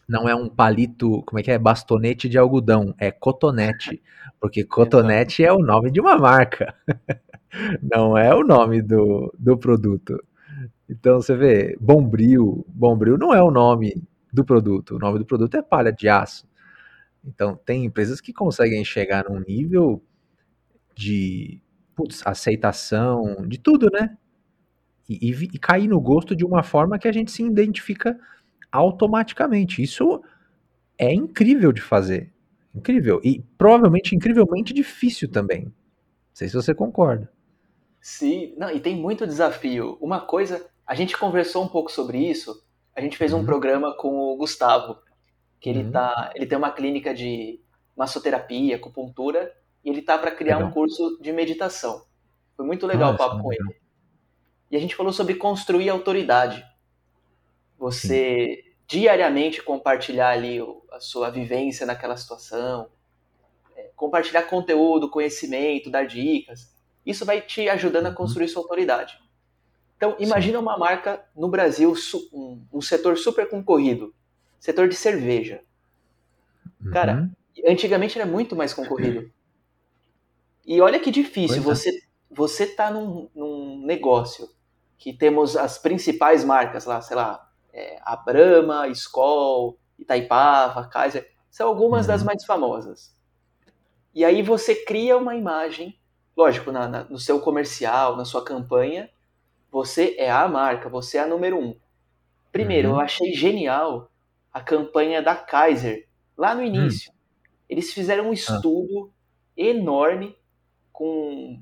não é um palito, como é que é? Bastonete de algodão, é cotonete, porque cotonete é o nome de uma marca. não é o nome do, do produto. Então você vê, Bombril, Bombril não é o nome do produto, o nome do produto é palha de aço. Então tem empresas que conseguem chegar num nível de putz, aceitação, de tudo, né? E, e, e, cair no gosto de uma forma que a gente se identifica automaticamente. Isso é incrível de fazer. Incrível. E provavelmente incrivelmente difícil também. Não sei se você concorda. Sim, não, e tem muito desafio. Uma coisa, a gente conversou um pouco sobre isso. A gente fez um Uhum. programa com o Gustavo, que ele Uhum. tá, ele tem uma clínica de massoterapia, acupuntura, e ele tá para criar Legal. um curso de meditação. Foi muito legal Ah, o papo é com ele. E a gente falou sobre construir autoridade. Você diariamente compartilhar ali a sua vivência naquela situação, é, compartilhar conteúdo, conhecimento, dar dicas. Isso vai te ajudando a Uhum. construir sua autoridade. Então, imagina uma marca no Brasil, um, um setor super concorrido, setor de cerveja. Cara, Uhum. Antigamente era muito mais concorrido. E olha que difícil, Pois é. você você tá num, num negócio que temos as principais marcas lá, sei lá, é, a Brahma, Skol, Itaipava, Kaiser, são algumas Uhum. das mais famosas. E aí você cria uma imagem, lógico, na- na- no seu comercial, na sua campanha, você é a marca, você é a número um. Primeiro, Uhum. eu achei genial a campanha da Kaiser, lá no início. Eles fizeram um estudo enorme com,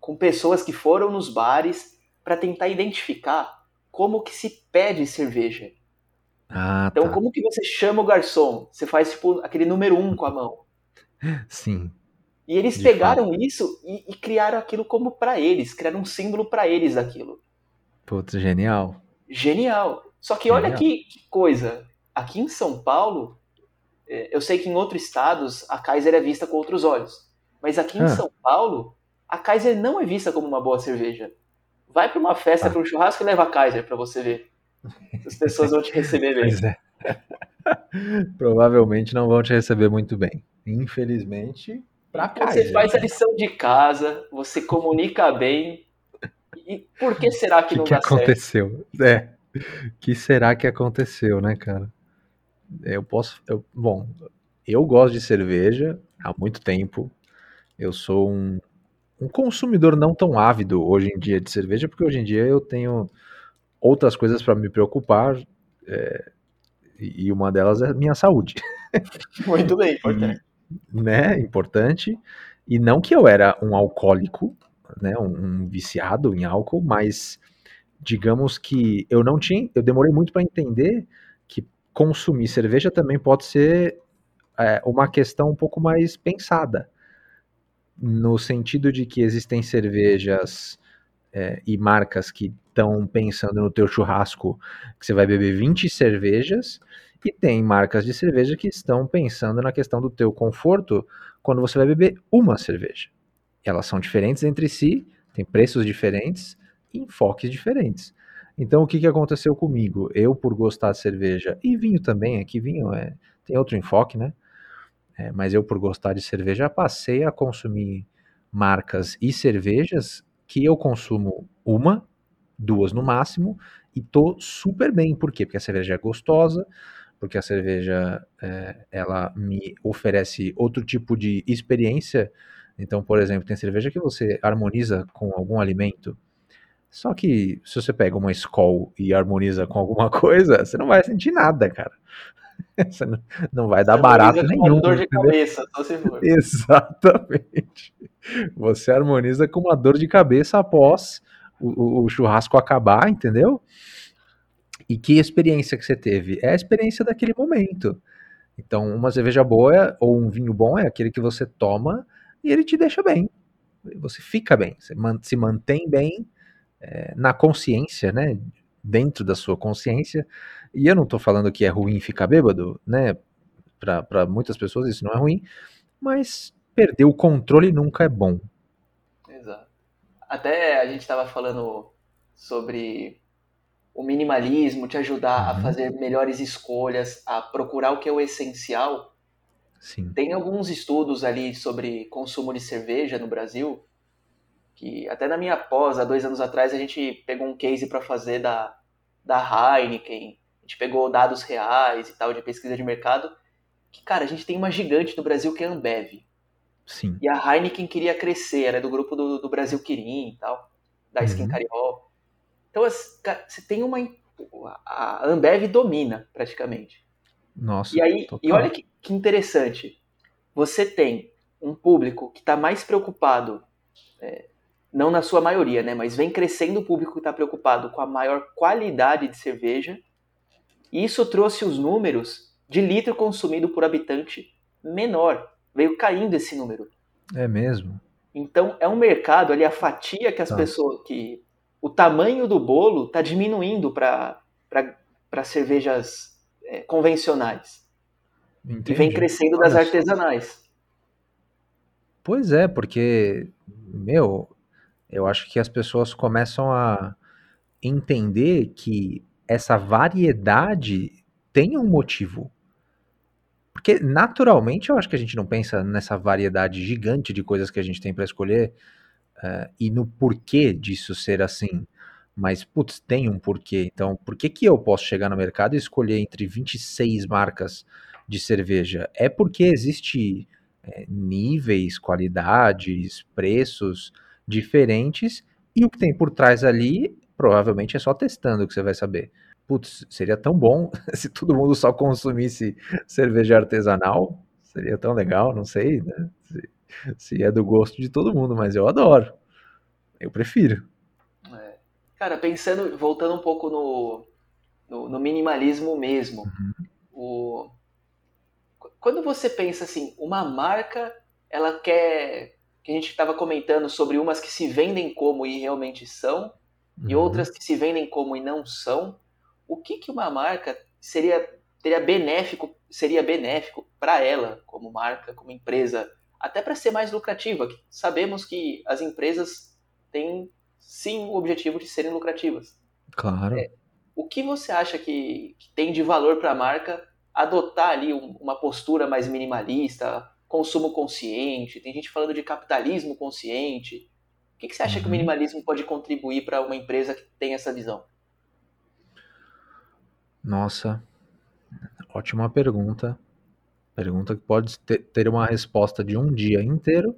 com pessoas que foram nos bares para tentar identificar como que se pede cerveja. Ah, Então, tá. como que você chama o garçom? Você faz tipo aquele número um com a mão. Sim. E eles De pegaram isso e, e criaram aquilo como para eles, criaram um símbolo para eles daquilo. Putz, genial. Genial. Só que olha Genial. que, que coisa. Aqui em São Paulo, é, eu sei que em outros estados a Kaiser é vista com outros olhos. Mas aqui em Ah. São Paulo, a Kaiser não é vista como uma boa cerveja. Vai para uma festa, Ah. para um churrasco e leva a Kaiser para você ver. As pessoas vão te receber bem. Pois é. Provavelmente não vão te receber muito bem. Infelizmente, pra cá. Você faz a lição de casa, você comunica bem. E por que será que, que não que dá aconteceu? certo? É. que será que aconteceu, né, cara? Eu posso. Eu, bom, eu gosto de cerveja há muito tempo. Eu sou um, um consumidor não tão ávido hoje em dia de cerveja, porque hoje em dia eu tenho outras coisas para me preocupar. É, e uma delas é minha saúde. Muito bem, importante. Né, importante. E não que eu era um alcoólico, né, um, um viciado em álcool, mas digamos que eu não tinha, eu demorei muito para entender que consumir cerveja também pode ser é, uma questão um pouco mais pensada, no sentido de que existem cervejas é, e marcas que estão pensando no teu churrasco que você vai beber 20 cervejas e tem marcas de cerveja que estão pensando na questão do teu conforto quando você vai beber uma cerveja. Elas são diferentes entre si, têm preços diferentes e enfoques diferentes. Então, o que, que aconteceu comigo? Eu, por gostar de cerveja, e vinho também, aqui vinho é, tem outro enfoque, né? É, mas eu, por gostar de cerveja, passei a consumir marcas e cervejas que eu consumo uma, duas no máximo, e tô super bem. Por quê? Porque a cerveja é gostosa, porque a cerveja é, ela me oferece outro tipo de experiência. Então, por exemplo, tem cerveja que você harmoniza com algum alimento. Só que se você pega uma Skol e harmoniza com alguma coisa, você não vai sentir nada, cara. Você não, não vai dar você barato nenhum. dor de cabeça, só se for. Exatamente. Você harmoniza com uma dor de cabeça após o, o churrasco acabar, entendeu? E que experiência que você teve? É a experiência daquele momento. Então, uma cerveja boa ou um vinho bom é aquele que você toma e ele te deixa bem. Você fica bem, você se mantém bem é, na consciência, né? Dentro da sua consciência. E eu não estou falando que é ruim ficar bêbado, né? Para muitas pessoas isso não é ruim, mas perder o controle nunca é bom. Exato. Até a gente estava falando sobre o minimalismo, te ajudar uhum. a fazer melhores escolhas, a procurar o que é o essencial. Sim. Tem alguns estudos ali sobre consumo de cerveja no Brasil, que até na minha pós, há dois anos atrás, a gente pegou um case para fazer da, da Heineken, a gente pegou dados reais e tal de pesquisa de mercado, que, cara, a gente tem uma gigante no Brasil que é a Ambev. Sim. E a Heineken queria crescer, era do grupo do, do Brasil Quirim e tal, da Skin uhum. Cariol. Então, você tem uma. A Ambev domina praticamente. Nossa. E aí, total. e olha que, que interessante. Você tem um público que está mais preocupado, é, não na sua maioria, né? Mas vem crescendo o público que está preocupado com a maior qualidade de cerveja. E isso trouxe os números de litro consumido por habitante menor. Veio caindo esse número. É mesmo. Então é um mercado ali, a fatia que as tá. pessoas que o tamanho do bolo está diminuindo para cervejas é, convencionais. Entendi. E vem crescendo das artesanais. Pois é, porque, meu, eu acho que as pessoas começam a entender que essa variedade tem um motivo. Porque naturalmente eu acho que a gente não pensa nessa variedade gigante de coisas que a gente tem para escolher uh, e no porquê disso ser assim. Mas, putz, tem um porquê. Então, por que, que eu posso chegar no mercado e escolher entre 26 marcas de cerveja? É porque existe é, níveis, qualidades, preços diferentes e o que tem por trás ali provavelmente é só testando que você vai saber. Putz, seria tão bom se todo mundo só consumisse cerveja artesanal. Seria tão legal, não sei, né? Se é do gosto de todo mundo, mas eu adoro. Eu prefiro. É. Cara, pensando, voltando um pouco no, no, no minimalismo mesmo, uhum. o, quando você pensa assim, uma marca, ela quer, que a gente estava comentando sobre umas que se vendem como e realmente são, uhum. e outras que se vendem como e não são, o que que uma marca seria teria benéfico seria benéfico para ela como marca, como empresa até para ser mais lucrativa. Sabemos que as empresas têm sim o objetivo de serem lucrativas. Claro. É, o que você acha que, que tem de valor para a marca adotar ali uma postura mais minimalista, consumo consciente, tem gente falando de capitalismo consciente. O que, que você acha uhum. que o uhum. minimalismo pode contribuir para uma empresa que tem essa visão? Nossa, ótima pergunta. Pergunta que pode ter uma resposta de um dia inteiro,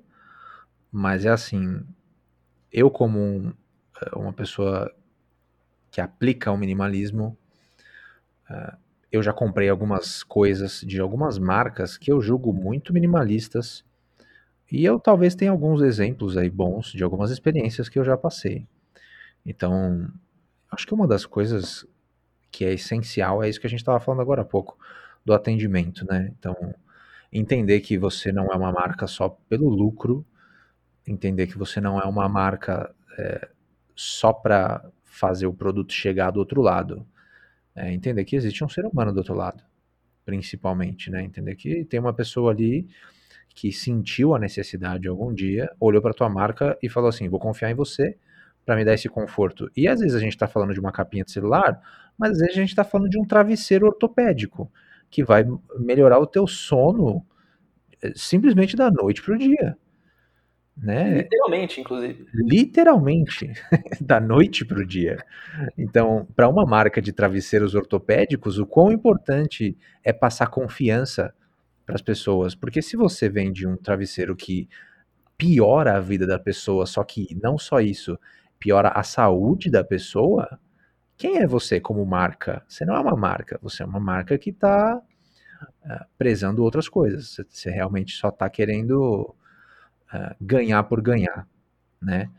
mas é assim, eu como um, é, uma pessoa que aplica o minimalismo, uh, eu já comprei algumas coisas de algumas marcas que eu julgo muito minimalistas. E eu talvez tenha alguns exemplos aí bons de algumas experiências que eu já passei. Então, acho que uma das coisas que é essencial é isso que a gente estava falando agora há pouco, do atendimento, né? Então, entender que você não é uma marca só pelo lucro, entender que você não é uma marca é, só para fazer o produto chegar do outro lado. É, entender que existe um ser humano do outro lado, principalmente, né? Entender que tem uma pessoa ali que sentiu a necessidade algum dia, olhou para tua marca e falou assim: vou confiar em você para me dar esse conforto. E às vezes a gente está falando de uma capinha de celular, mas às vezes a gente está falando de um travesseiro ortopédico que vai melhorar o teu sono eh, simplesmente da noite para o dia. Né? Literalmente, inclusive. Literalmente, da noite para o dia. Então, para uma marca de travesseiros ortopédicos, o quão importante é passar confiança para as pessoas. Porque se você vende um travesseiro que piora a vida da pessoa, só que não só isso, piora a saúde da pessoa, quem é você como marca? Você não é uma marca, você é uma marca que está uh, eh, prezando outras coisas. Você realmente só está querendo uh, ganhar por ganhar, né?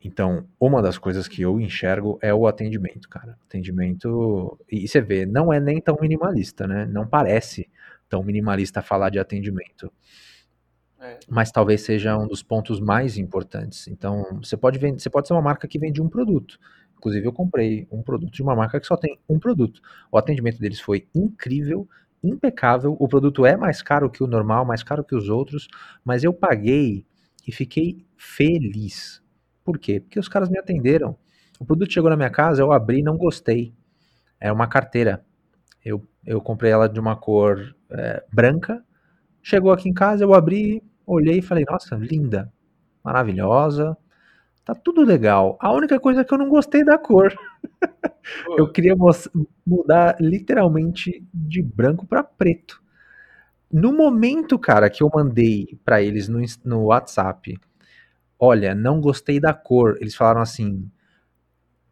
Então, uma das coisas que eu enxergo é o atendimento, cara. Atendimento. E você vê, não é nem tão minimalista, né? Não parece tão minimalista falar de atendimento. É. Mas talvez seja um dos pontos mais importantes. Então, você pode vender, você pode ser uma marca que vende um produto. Inclusive, eu comprei um produto de uma marca que só tem um produto. O atendimento deles foi incrível impecável. O produto é mais caro que o normal, mais caro que os outros, mas eu paguei e fiquei feliz. Por quê? Porque os caras me atenderam. O produto chegou na minha casa, eu abri e não gostei. Era uma carteira. Eu, eu comprei ela de uma cor é, branca. Chegou aqui em casa, eu abri, olhei e falei: Nossa, linda, maravilhosa, tá tudo legal. A única coisa é que eu não gostei da cor. eu queria mudar literalmente de branco para preto. No momento, cara, que eu mandei para eles no, no WhatsApp, olha, não gostei da cor, eles falaram assim: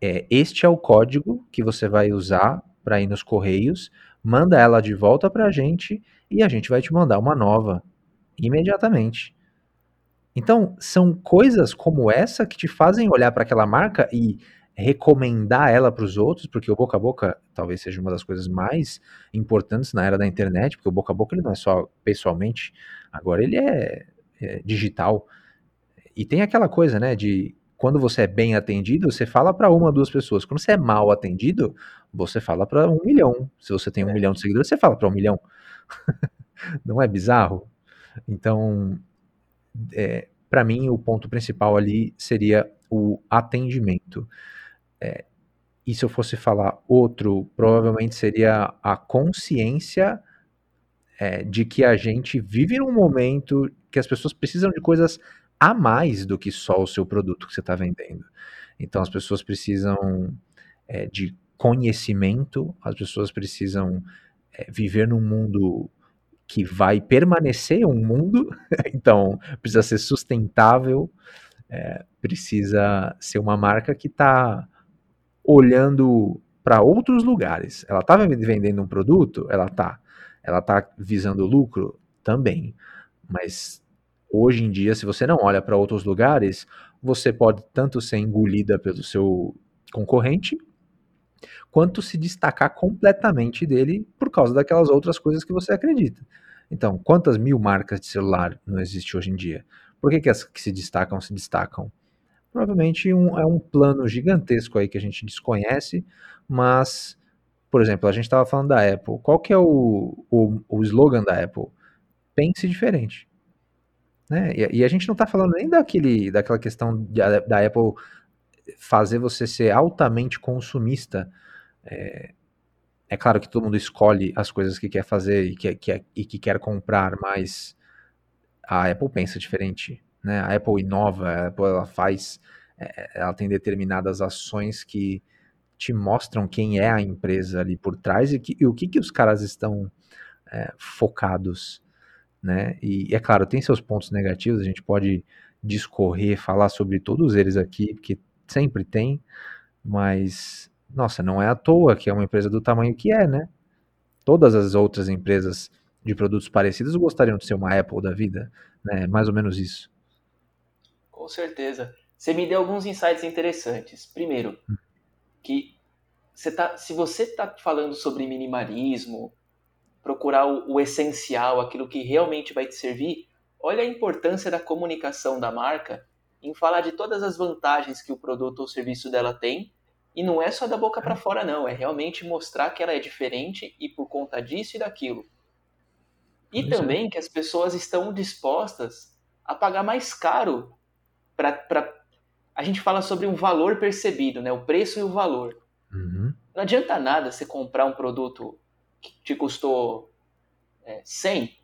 é, este é o código que você vai usar para ir nos correios, manda ela de volta para a gente e a gente vai te mandar uma nova imediatamente. Então, são coisas como essa que te fazem olhar para aquela marca e recomendar ela para os outros, porque o boca a boca talvez seja uma das coisas mais importantes na era da internet, porque o boca a boca ele não é só pessoalmente, agora ele é, é digital. E tem aquela coisa, né, de quando você é bem atendido, você fala para uma, duas pessoas. Quando você é mal atendido, você fala para um milhão. Se você tem um é. milhão de seguidores, você fala para um milhão. não é bizarro? Então, é, para mim, o ponto principal ali seria o atendimento. É, e se eu fosse falar outro, provavelmente seria a consciência é, de que a gente vive num momento que as pessoas precisam de coisas a mais do que só o seu produto que você está vendendo. Então as pessoas precisam é, de conhecimento, as pessoas precisam é, viver num mundo que vai permanecer um mundo, então precisa ser sustentável, é, precisa ser uma marca que está olhando para outros lugares. Ela está vendendo um produto? Ela está. Ela está visando lucro? Também. Mas hoje em dia, se você não olha para outros lugares, você pode tanto ser engolida pelo seu concorrente, quanto se destacar completamente dele por causa daquelas outras coisas que você acredita. Então, quantas mil marcas de celular não existe hoje em dia? Por que, que as que se destacam se destacam? Provavelmente um, é um plano gigantesco aí que a gente desconhece, mas, por exemplo, a gente estava falando da Apple. Qual que é o, o, o slogan da Apple? Pense diferente. Né? E, e a gente não está falando nem daquele, daquela questão de, da Apple fazer você ser altamente consumista. É, é claro que todo mundo escolhe as coisas que quer fazer e que, que, e que quer comprar, mas a Apple pensa diferente, né? A Apple inova, a Apple ela faz, é, ela tem determinadas ações que te mostram quem é a empresa ali por trás e, que, e o que, que os caras estão é, focados, né? E é claro, tem seus pontos negativos, a gente pode discorrer, falar sobre todos eles aqui, porque sempre tem, mas nossa, não é à toa que é uma empresa do tamanho que é, né? Todas as outras empresas de produtos parecidos gostariam de ser uma Apple da vida, né? Mais ou menos isso. Com certeza. Você me deu alguns insights interessantes. Primeiro, hum. que você tá, se você está falando sobre minimalismo, procurar o, o essencial, aquilo que realmente vai te servir, olha a importância da comunicação da marca em falar de todas as vantagens que o produto ou serviço dela tem. E não é só da boca para fora, não. É realmente mostrar que ela é diferente e por conta disso e daquilo. E Isso também é. que as pessoas estão dispostas a pagar mais caro para. A gente fala sobre um valor percebido, né? o preço e o valor. Uhum. Não adianta nada você comprar um produto que te custou é, 100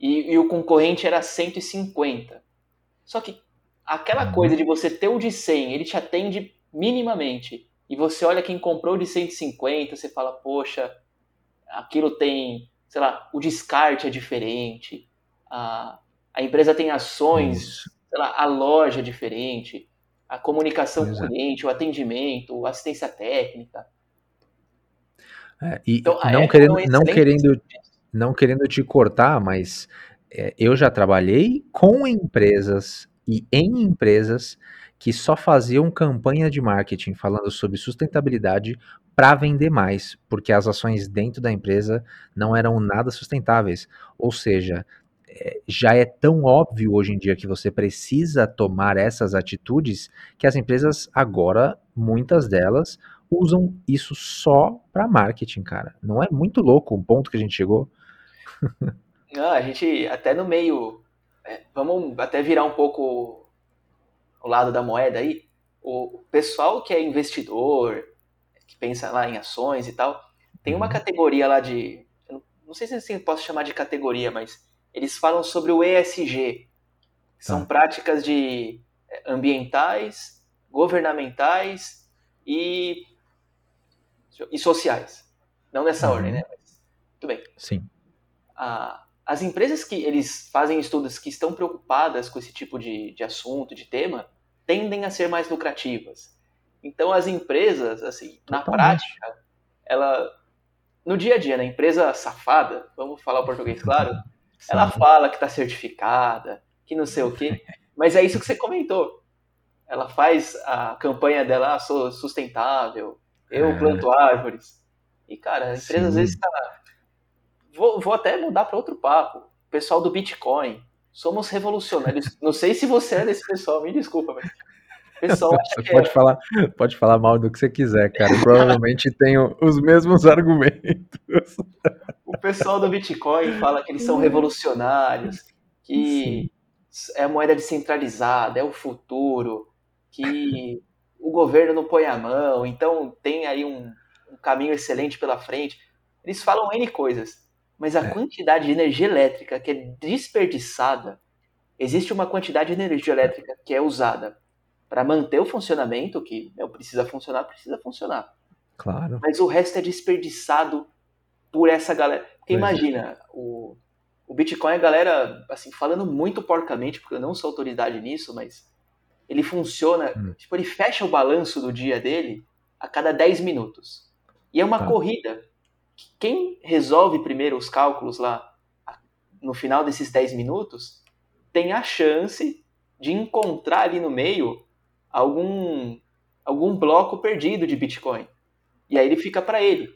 e, e o concorrente era 150. Só que aquela uhum. coisa de você ter o de 100, ele te atende minimamente, e você olha quem comprou de 150, você fala, poxa, aquilo tem, sei lá, o descarte é diferente, a, a empresa tem ações, sei lá, a loja é diferente, a comunicação com o cliente, o atendimento, a assistência técnica. É, e então, não, querendo, é um não querendo não querendo te cortar, mas é, eu já trabalhei com empresas e em empresas que só faziam campanha de marketing falando sobre sustentabilidade para vender mais, porque as ações dentro da empresa não eram nada sustentáveis. Ou seja, é, já é tão óbvio hoje em dia que você precisa tomar essas atitudes que as empresas agora, muitas delas, usam isso só para marketing, cara. Não é muito louco o ponto que a gente chegou? Ah, a gente até no meio, é, vamos até virar um pouco o lado da moeda aí. O pessoal que é investidor, que pensa lá em ações e tal, tem uma uhum. categoria lá de, não sei se assim posso chamar de categoria, mas eles falam sobre o ESG. São ah. práticas de é, ambientais, governamentais e, e sociais. Não nessa uhum. ordem, né? Mas, tudo bem. Sim a, as empresas que eles fazem estudos que estão preocupadas com esse tipo de, de assunto, de tema, tendem a ser mais lucrativas. Então as empresas, assim, Totalmente. na prática, ela no dia a dia, na empresa safada, vamos falar o português claro, ela fala que está certificada, que não sei o quê, mas é isso que você comentou. Ela faz a campanha dela, ah, sou sustentável, eu é. planto árvores. E, cara, a empresa Sim. às vezes está vou, vou até mudar para outro papo. Pessoal do Bitcoin. Somos revolucionários. Não sei se você é desse pessoal, me desculpa, mas. Pessoal acha que pode, é... falar, pode falar mal do que você quiser, cara. provavelmente tenho os mesmos argumentos. O pessoal do Bitcoin fala que eles são revolucionários, que Sim. é a moeda descentralizada, é o futuro, que o governo não põe a mão, então tem aí um, um caminho excelente pela frente. Eles falam N coisas mas a é. quantidade de energia elétrica que é desperdiçada, existe uma quantidade de energia elétrica que é usada para manter o funcionamento, que né, precisa funcionar, precisa funcionar. Claro. Mas o resto é desperdiçado por essa galera. Porque pois é. imagina, é. o, o Bitcoin, a galera, assim, falando muito porcamente, porque eu não sou autoridade nisso, mas ele funciona, hum. tipo, ele fecha o balanço do dia dele a cada 10 minutos. E é uma tá. corrida quem resolve primeiro os cálculos lá no final desses 10 minutos tem a chance de encontrar ali no meio algum algum bloco perdido de Bitcoin. E aí ele fica para ele.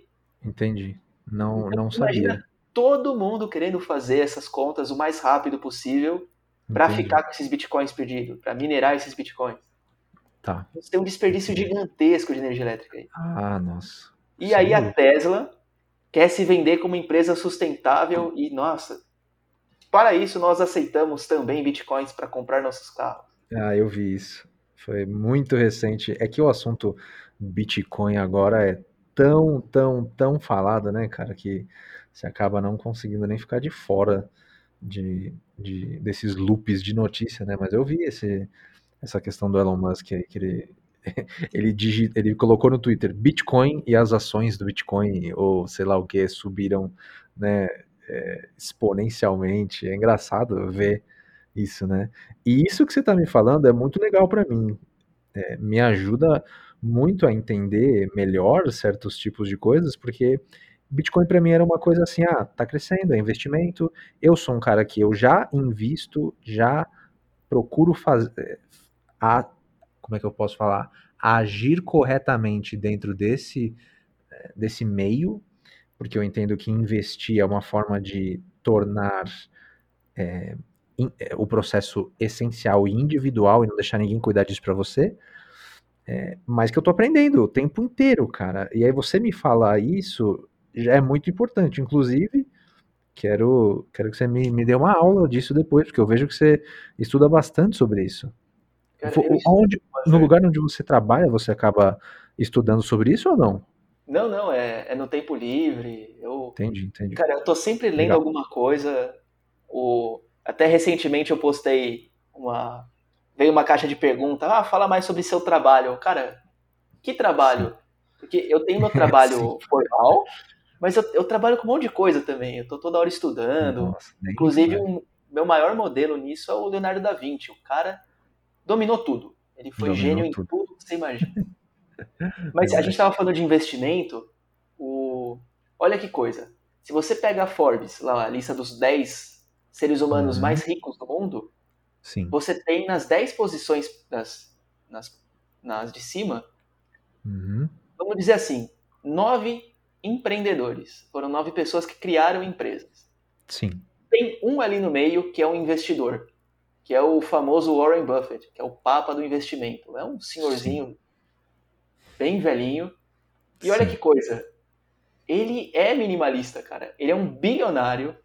Entendi. Não, então, não sabia. Todo mundo querendo fazer essas contas o mais rápido possível para ficar com esses bitcoins perdidos, para minerar esses bitcoins. Tá. Você tem um desperdício Entendi. gigantesco de energia elétrica aí. Ah, nossa. E Sim. aí a Tesla quer se vender como empresa sustentável e, nossa, para isso nós aceitamos também bitcoins para comprar nossos carros. Ah, eu vi isso. Foi muito recente. É que o assunto Bitcoin agora é tão, tão, tão falada, né, cara, que você acaba não conseguindo nem ficar de fora de, de desses loops de notícia, né? Mas eu vi esse, essa questão do Elon Musk aí, que ele, ele, digi, ele colocou no Twitter Bitcoin e as ações do Bitcoin, ou sei lá o que, subiram né, é, exponencialmente. É engraçado ver isso, né? E isso que você está me falando é muito legal para mim. É, me ajuda muito a entender melhor certos tipos de coisas, porque Bitcoin para mim era uma coisa assim, ah, tá crescendo, é investimento. Eu sou um cara que eu já invisto, já procuro fazer a como é que eu posso falar, agir corretamente dentro desse desse meio, porque eu entendo que investir é uma forma de tornar é, in, é, o processo essencial e individual e não deixar ninguém cuidar disso para você. É, mas que eu tô aprendendo o tempo inteiro, cara. E aí você me falar isso já é muito importante. Inclusive, quero, quero que você me, me dê uma aula disso depois, porque eu vejo que você estuda bastante sobre isso. Cara, onde, no lugar onde você trabalha, você acaba estudando sobre isso ou não? Não, não, é, é no tempo livre. Eu, entendi, entendi. Cara, eu tô sempre lendo Legal. alguma coisa. O, até recentemente eu postei uma. Veio uma caixa de perguntas. Ah, fala mais sobre seu trabalho. Cara, que trabalho? Sim. Porque eu tenho meu trabalho formal, mas eu, eu, trabalho com um monte de coisa também. Eu tô toda hora estudando. Nossa, Inclusive, o um, meu maior modelo nisso é o Leonardo da Vinci. O cara dominou tudo. Ele foi dominou gênio tudo. em tudo que você imagina. Mas a gente estava falando de investimento. O... Olha que coisa. Se você pega a Forbes, lá, a lista dos 10 seres humanos uhum. mais ricos do mundo, Sim. você tem nas 10 posições das, nas, nas de cima, uhum. vamos dizer assim, nove empreendedores. Foram nove pessoas que criaram empresas. Sim. Tem um ali no meio que é um investidor, que é o famoso Warren Buffett, que é o papa do investimento. É um senhorzinho bem velhinho. E olha Sim. que coisa, ele é minimalista, cara. Ele é um bilionário.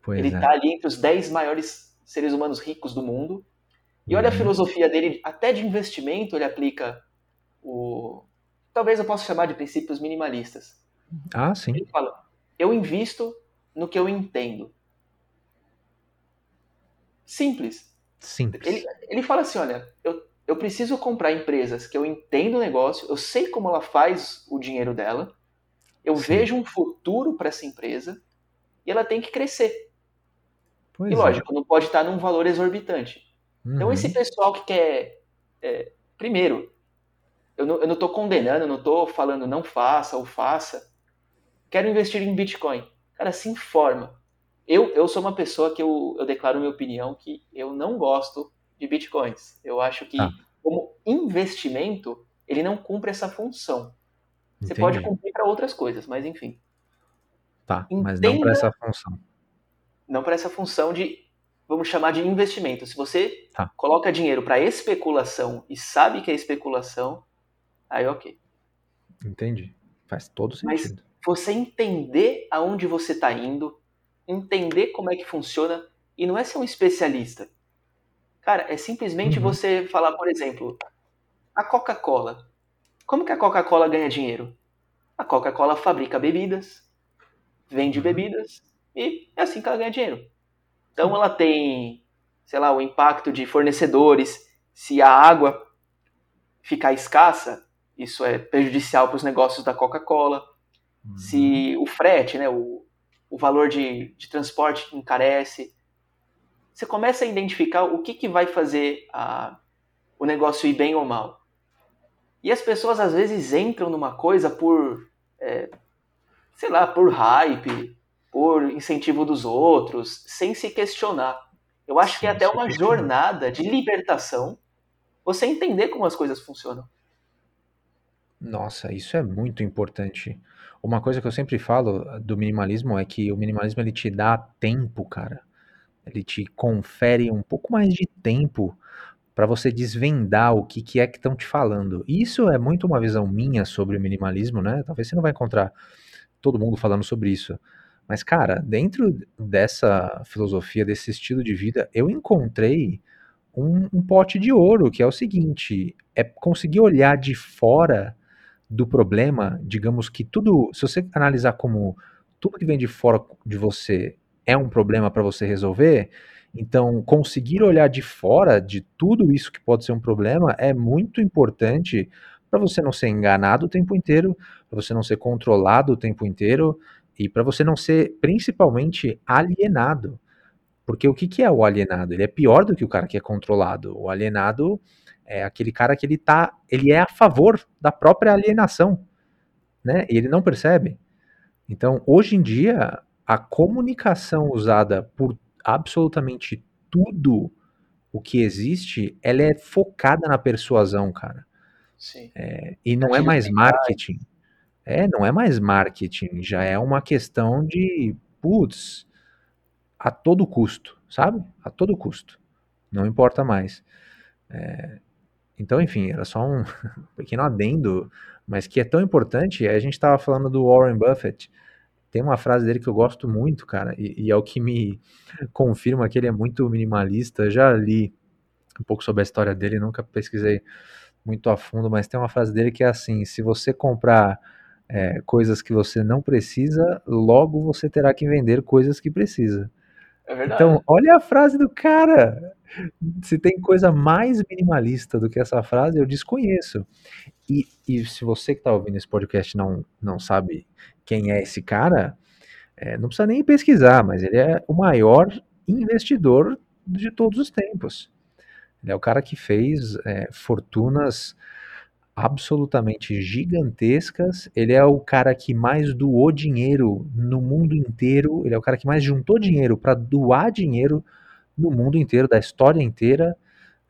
Pois ele é. tá ali entre os 10 maiores seres humanos ricos do mundo. E olha a uhum. filosofia dele, até de investimento, ele aplica o. Talvez eu possa chamar de princípios minimalistas. Ah, sim. Ele fala: eu invisto no que eu entendo. Simples. Simples. Ele, ele fala assim: olha, eu, eu preciso comprar empresas que eu entendo o negócio, eu sei como ela faz o dinheiro dela, eu Sim. vejo um futuro para essa empresa e ela tem que crescer. Pois e é. lógico, é. não pode estar num valor exorbitante. Então, uhum. Então, esse pessoal que quer. É, primeiro, eu não, eu não tô condenando, eu não tô falando não faça ou faça. Quero investir em Bitcoin. Cara, se informa. Eu, eu sou uma pessoa que eu, eu declaro minha opinião que eu não gosto de Bitcoins. Eu acho que, ah. como investimento, ele não cumpre essa função. Você Entendi. pode cumprir para outras coisas, mas enfim. Tá, Entenda, mas não para essa função. Não para essa função de, vamos chamar de investimento. Se você tá. coloca dinheiro para especulação e sabe que é especulação, aí ok. Entendi. Faz todo sentido. Mas você entender aonde você está indo, entender como é que funciona, e não é ser um especialista. Cara, é simplesmente uhum. você falar, por exemplo, a Coca-Cola. Como que a Coca-Cola ganha dinheiro? A Coca-Cola fabrica bebidas, vende uhum. bebidas e é assim que ela ganha dinheiro. Então ela tem, sei lá, o impacto de fornecedores. Se a água ficar escassa, isso é prejudicial para os negócios da Coca-Cola. Uhum. Se o frete, né, o, o valor de, de transporte encarece, você começa a identificar o que, que vai fazer a, o negócio ir bem ou mal. E as pessoas às vezes entram numa coisa por, é, sei lá, por hype, por incentivo dos outros, sem se questionar. Eu acho que é até uma jornada de libertação você entender como as coisas funcionam. Nossa, isso é muito importante. Uma coisa que eu sempre falo do minimalismo é que o minimalismo ele te dá tempo, cara. Ele te confere um pouco mais de tempo para você desvendar o que, que é que estão te falando. Isso é muito uma visão minha sobre o minimalismo, né? Talvez você não vai encontrar todo mundo falando sobre isso. Mas, cara, dentro dessa filosofia, desse estilo de vida, eu encontrei um, um pote de ouro, que é o seguinte: é conseguir olhar de fora do problema, digamos que tudo, se você analisar como tudo que vem de fora de você é um problema para você resolver, então conseguir olhar de fora de tudo isso que pode ser um problema é muito importante para você não ser enganado o tempo inteiro, para você não ser controlado o tempo inteiro e para você não ser principalmente alienado. Porque o que, que é o alienado? Ele é pior do que o cara que é controlado. O alienado é aquele cara que ele tá, ele é a favor da própria alienação, né? E ele não percebe. Então, hoje em dia, a comunicação usada por absolutamente tudo o que existe, ela é focada na persuasão, cara. Sim. É, e não é mais marketing. É, não é mais marketing, já é uma questão de, putz, a todo custo, sabe? A todo custo. Não importa mais. É, então, enfim, era só um pequeno adendo, mas que é tão importante. A gente estava falando do Warren Buffett. Tem uma frase dele que eu gosto muito, cara, e, e é o que me confirma que ele é muito minimalista. já li um pouco sobre a história dele, nunca pesquisei muito a fundo, mas tem uma frase dele que é assim: se você comprar é, coisas que você não precisa, logo você terá que vender coisas que precisa. É verdade. Então, olha a frase do cara. Se tem coisa mais minimalista do que essa frase, eu desconheço. E, e se você que está ouvindo esse podcast não, não sabe quem é esse cara, é, não precisa nem pesquisar, mas ele é o maior investidor de todos os tempos. Ele é o cara que fez é, fortunas absolutamente gigantescas. Ele é o cara que mais doou dinheiro no mundo inteiro. Ele é o cara que mais juntou dinheiro para doar dinheiro no mundo inteiro, da história inteira.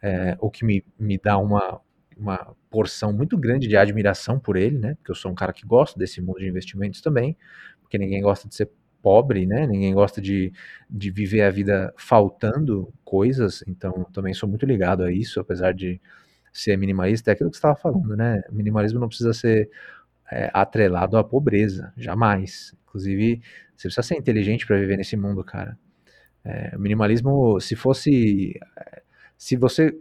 É, o que me, me dá uma, uma porção muito grande de admiração por ele, né? Porque eu sou um cara que gosta desse mundo de investimentos também, porque ninguém gosta de ser pobre, né? Ninguém gosta de, de viver a vida faltando coisas, então também sou muito ligado a isso, apesar de ser minimalista, é aquilo que você estava falando, né? Minimalismo não precisa ser é, atrelado à pobreza, jamais. Inclusive, você precisa ser inteligente para viver nesse mundo, cara. É, o minimalismo, se fosse. Se você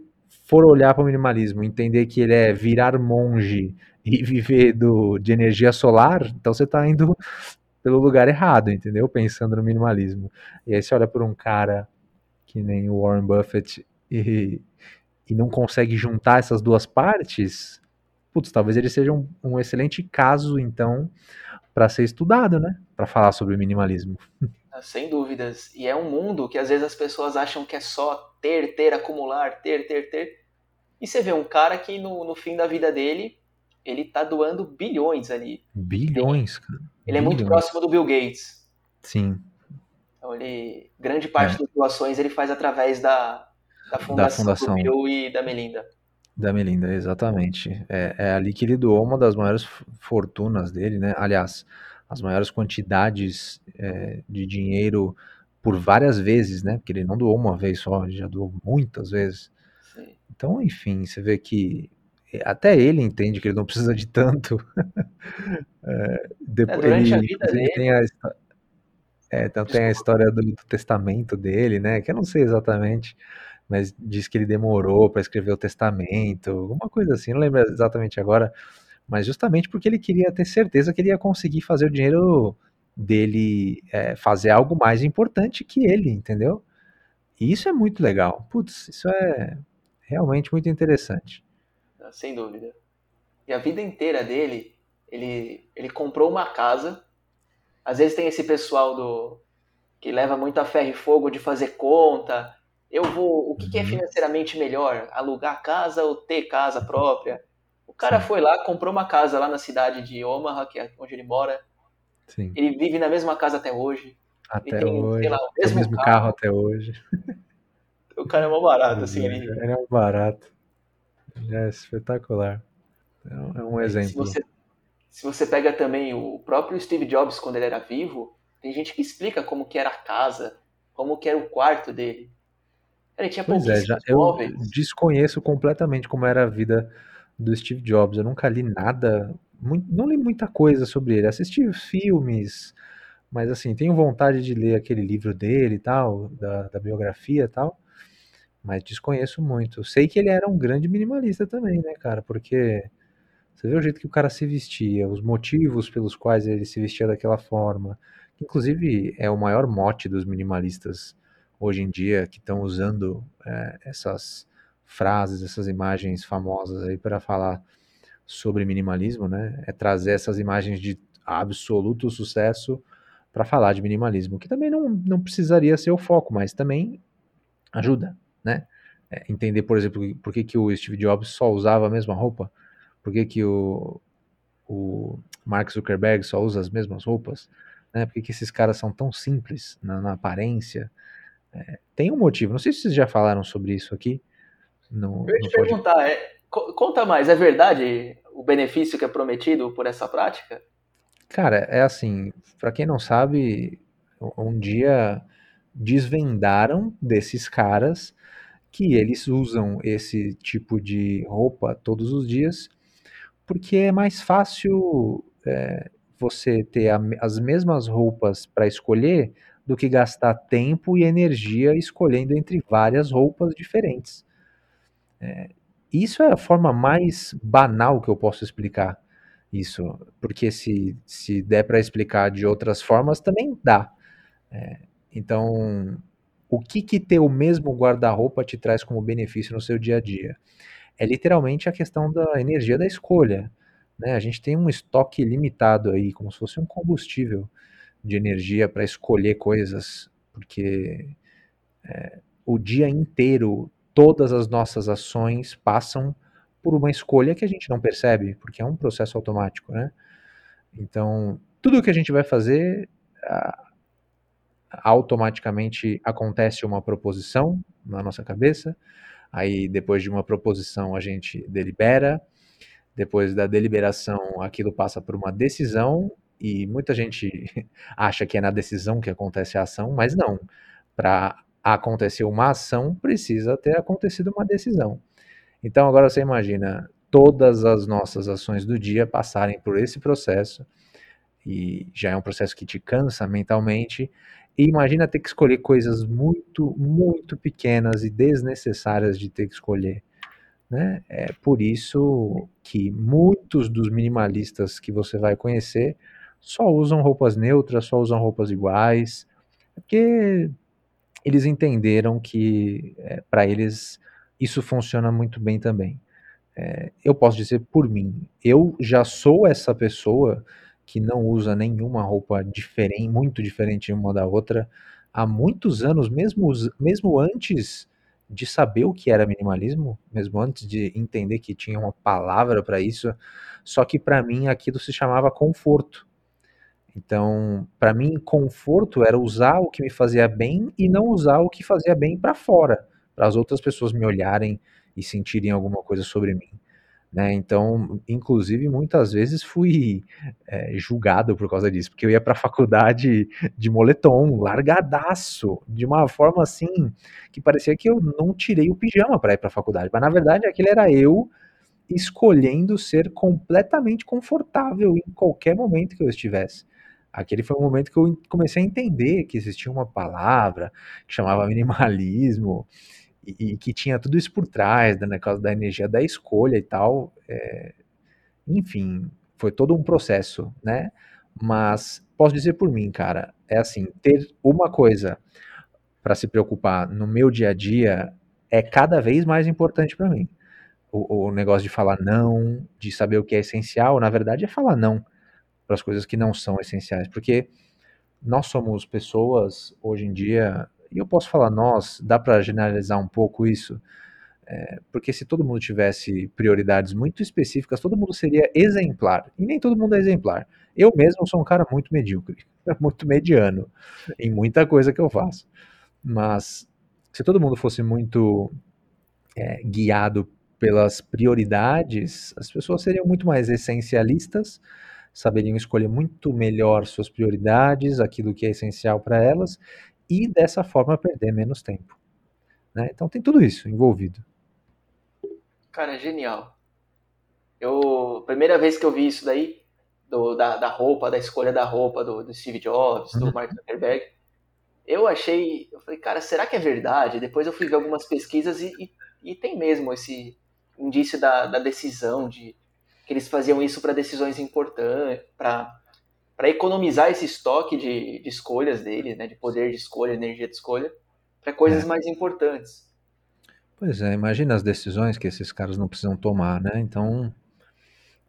for olhar para o minimalismo, entender que ele é virar monge e viver do, de energia solar, então você está indo pelo lugar errado, entendeu? Pensando no minimalismo. E aí você olha por um cara que nem o Warren Buffett e, e não consegue juntar essas duas partes, putz, talvez ele seja um, um excelente caso, então, para ser estudado, né? Para falar sobre minimalismo. Ah, sem dúvidas. E é um mundo que às vezes as pessoas acham que é só ter, ter, acumular, ter, ter, ter. E você vê um cara que no, no fim da vida dele, ele tá doando bilhões ali. Bilhões, cara. Ele é muito próximo do Bill Gates. Sim. Então ele, grande parte é. das doações ele faz através da, da fundação, da fundação. do Bill e da Melinda. Da Melinda, exatamente. É, é ali que ele doou uma das maiores fortunas dele, né? Aliás, as maiores quantidades é, de dinheiro por várias vezes, né? Porque ele não doou uma vez só, ele já doou muitas vezes. Sim. Então, enfim, você vê que até ele entende que ele não precisa de tanto. é, depois, é, ele, dele. Tem a, é, então tem a história do, do, testamento dele, né? Que eu não sei exatamente, mas diz que ele demorou para escrever o testamento, alguma coisa assim, não lembro exatamente agora, mas justamente porque ele queria ter certeza que ele ia conseguir fazer o dinheiro dele é, fazer algo mais importante que ele, entendeu? E isso é muito legal. Putz, isso é realmente muito interessante sem dúvida. E a vida inteira dele, ele, ele comprou uma casa. Às vezes tem esse pessoal do que leva muito a ferro e fogo de fazer conta. Eu vou. O que, que é uhum. financeiramente melhor? Alugar casa ou ter casa própria? O cara Sim. foi lá, comprou uma casa lá na cidade de Omaha, que é onde ele mora. Sim. Ele vive na mesma casa até hoje. Até tem, hoje. Lá, o mesmo, o mesmo carro. carro. até hoje. O cara é mó barato, assim. Ele, ele é um barato. É espetacular. É um, é exemplo. Se você, se você pega também o próprio Steve Jobs quando ele era vivo, tem gente que explica como que era a casa, como que era o quarto dele. Ele tinha pois é, já, eu desconheço completamente como era a vida do Steve Jobs. Eu nunca li nada, muito, não li muita coisa sobre ele. Assisti filmes, mas assim, tenho vontade de ler aquele livro dele e tal, da, da biografia e tal mas desconheço muito. Sei que ele era um grande minimalista também, né, cara? Porque Você vê o jeito que o cara se vestia, os motivos pelos quais ele se vestia daquela forma. Inclusive, é o maior mote dos minimalistas hoje em dia, que estão usando é, essas frases, essas imagens famosas aí para falar sobre minimalismo, né? É trazer essas imagens de absoluto sucesso para falar de minimalismo, que também não, não precisaria ser o foco, mas também ajuda, né? É, entender, por exemplo, por que, que o Steve Jobs só usava a mesma roupa, por que, que o, o Mark Zuckerberg só usa as mesmas roupas, né? Por que, que esses caras são tão simples na, na aparência? É, tem um motivo, não sei se vocês já falaram sobre isso aqui. No, Eu ia te perguntar, é, conta mais, é verdade o benefício que é prometido por essa prática? Cara, é assim, para quem não sabe, um dia desvendaram desses caras que eles usam esse tipo de roupa todos os dias porque é mais fácil é, você ter a, as mesmas roupas para escolher do que gastar tempo e energia escolhendo entre várias roupas diferentes. É, isso é a forma mais banal que eu posso explicar isso, porque se, se der para explicar de outras formas, também dá. É, então, o que, que ter o mesmo guarda-roupa te traz como benefício no seu dia a dia? É literalmente a questão da energia da escolha. Né? A gente tem um estoque limitado aí, como se fosse um combustível de energia para escolher coisas, porque é, o dia inteiro todas as nossas ações passam por uma escolha que a gente não percebe, porque é um processo automático, né? Então, tudo que a gente vai fazer, automaticamente acontece uma proposição na nossa cabeça, aí depois de uma proposição a gente delibera, depois da deliberação aquilo passa por uma decisão, e muita gente acha que é na decisão que acontece a ação, mas não. Para acontecer uma ação, precisa ter acontecido uma decisão. Então agora você imagina todas as nossas ações do dia passarem por esse processo, e já é um processo que te cansa mentalmente, e imagina ter que escolher coisas muito, muito pequenas e desnecessárias de ter que escolher. Né? É por isso que muitos dos minimalistas que você vai conhecer só usam roupas neutras, só usam roupas iguais, porque eles entenderam que é, para eles isso funciona muito bem também. É, eu posso dizer por mim, eu já sou essa pessoa que não usa nenhuma roupa diferente, muito diferente uma da outra há muitos anos, mesmo, mesmo antes de saber o que era minimalismo, mesmo antes de entender que tinha uma palavra para isso, só que para mim aquilo se chamava conforto. Então, para mim, conforto era usar o que me fazia bem e não usar o que fazia bem para fora, para as outras pessoas me olharem e sentirem alguma coisa sobre mim. Né? Então, inclusive, muitas vezes fui é, julgado por causa disso, porque eu ia para a faculdade de moletom, largadaço, de uma forma assim que parecia que eu não tirei o pijama para ir para a faculdade, mas na verdade aquele era eu escolhendo ser completamente confortável em qualquer momento que eu estivesse. Aquele foi um momento que eu comecei a entender que existia uma palavra que chamava minimalismo e, e que tinha tudo isso por trás, né, causa da energia da escolha e tal. É, enfim, foi todo um processo, né? Mas posso dizer por mim, cara, é assim, ter uma coisa para se preocupar no meu dia a dia é cada vez mais importante para mim. O, o negócio de falar não, de saber o que é essencial, na verdade é falar não para as coisas que não são essenciais, porque nós somos pessoas hoje em dia, e eu posso falar nós, dá para generalizar um pouco isso, é, porque se todo mundo tivesse prioridades muito específicas, todo mundo seria exemplar, e nem todo mundo é exemplar. Eu mesmo sou um cara muito medíocre, muito mediano em muita coisa que eu faço, mas se todo mundo fosse muito é, guiado pelas prioridades, as pessoas seriam muito mais essencialistas saberiam escolher muito melhor suas prioridades, aquilo que é essencial para elas, e dessa forma perder menos tempo. Né? Então tem tudo isso envolvido. Cara, genial. Eu, primeira vez que eu vi isso daí, do, da, da roupa, da escolha da roupa do, do Steve Jobs, do uhum. Mark Zuckerberg, eu achei, eu falei, cara, será que é verdade? Depois eu fui ver algumas pesquisas e, e, e tem mesmo esse indício da, da decisão de que eles faziam isso para decisões importantes, para economizar esse estoque de, de escolhas dele, né, de poder de escolha, energia de escolha, para coisas é. mais importantes. Pois é, imagina as decisões que esses caras não precisam tomar, né? Então,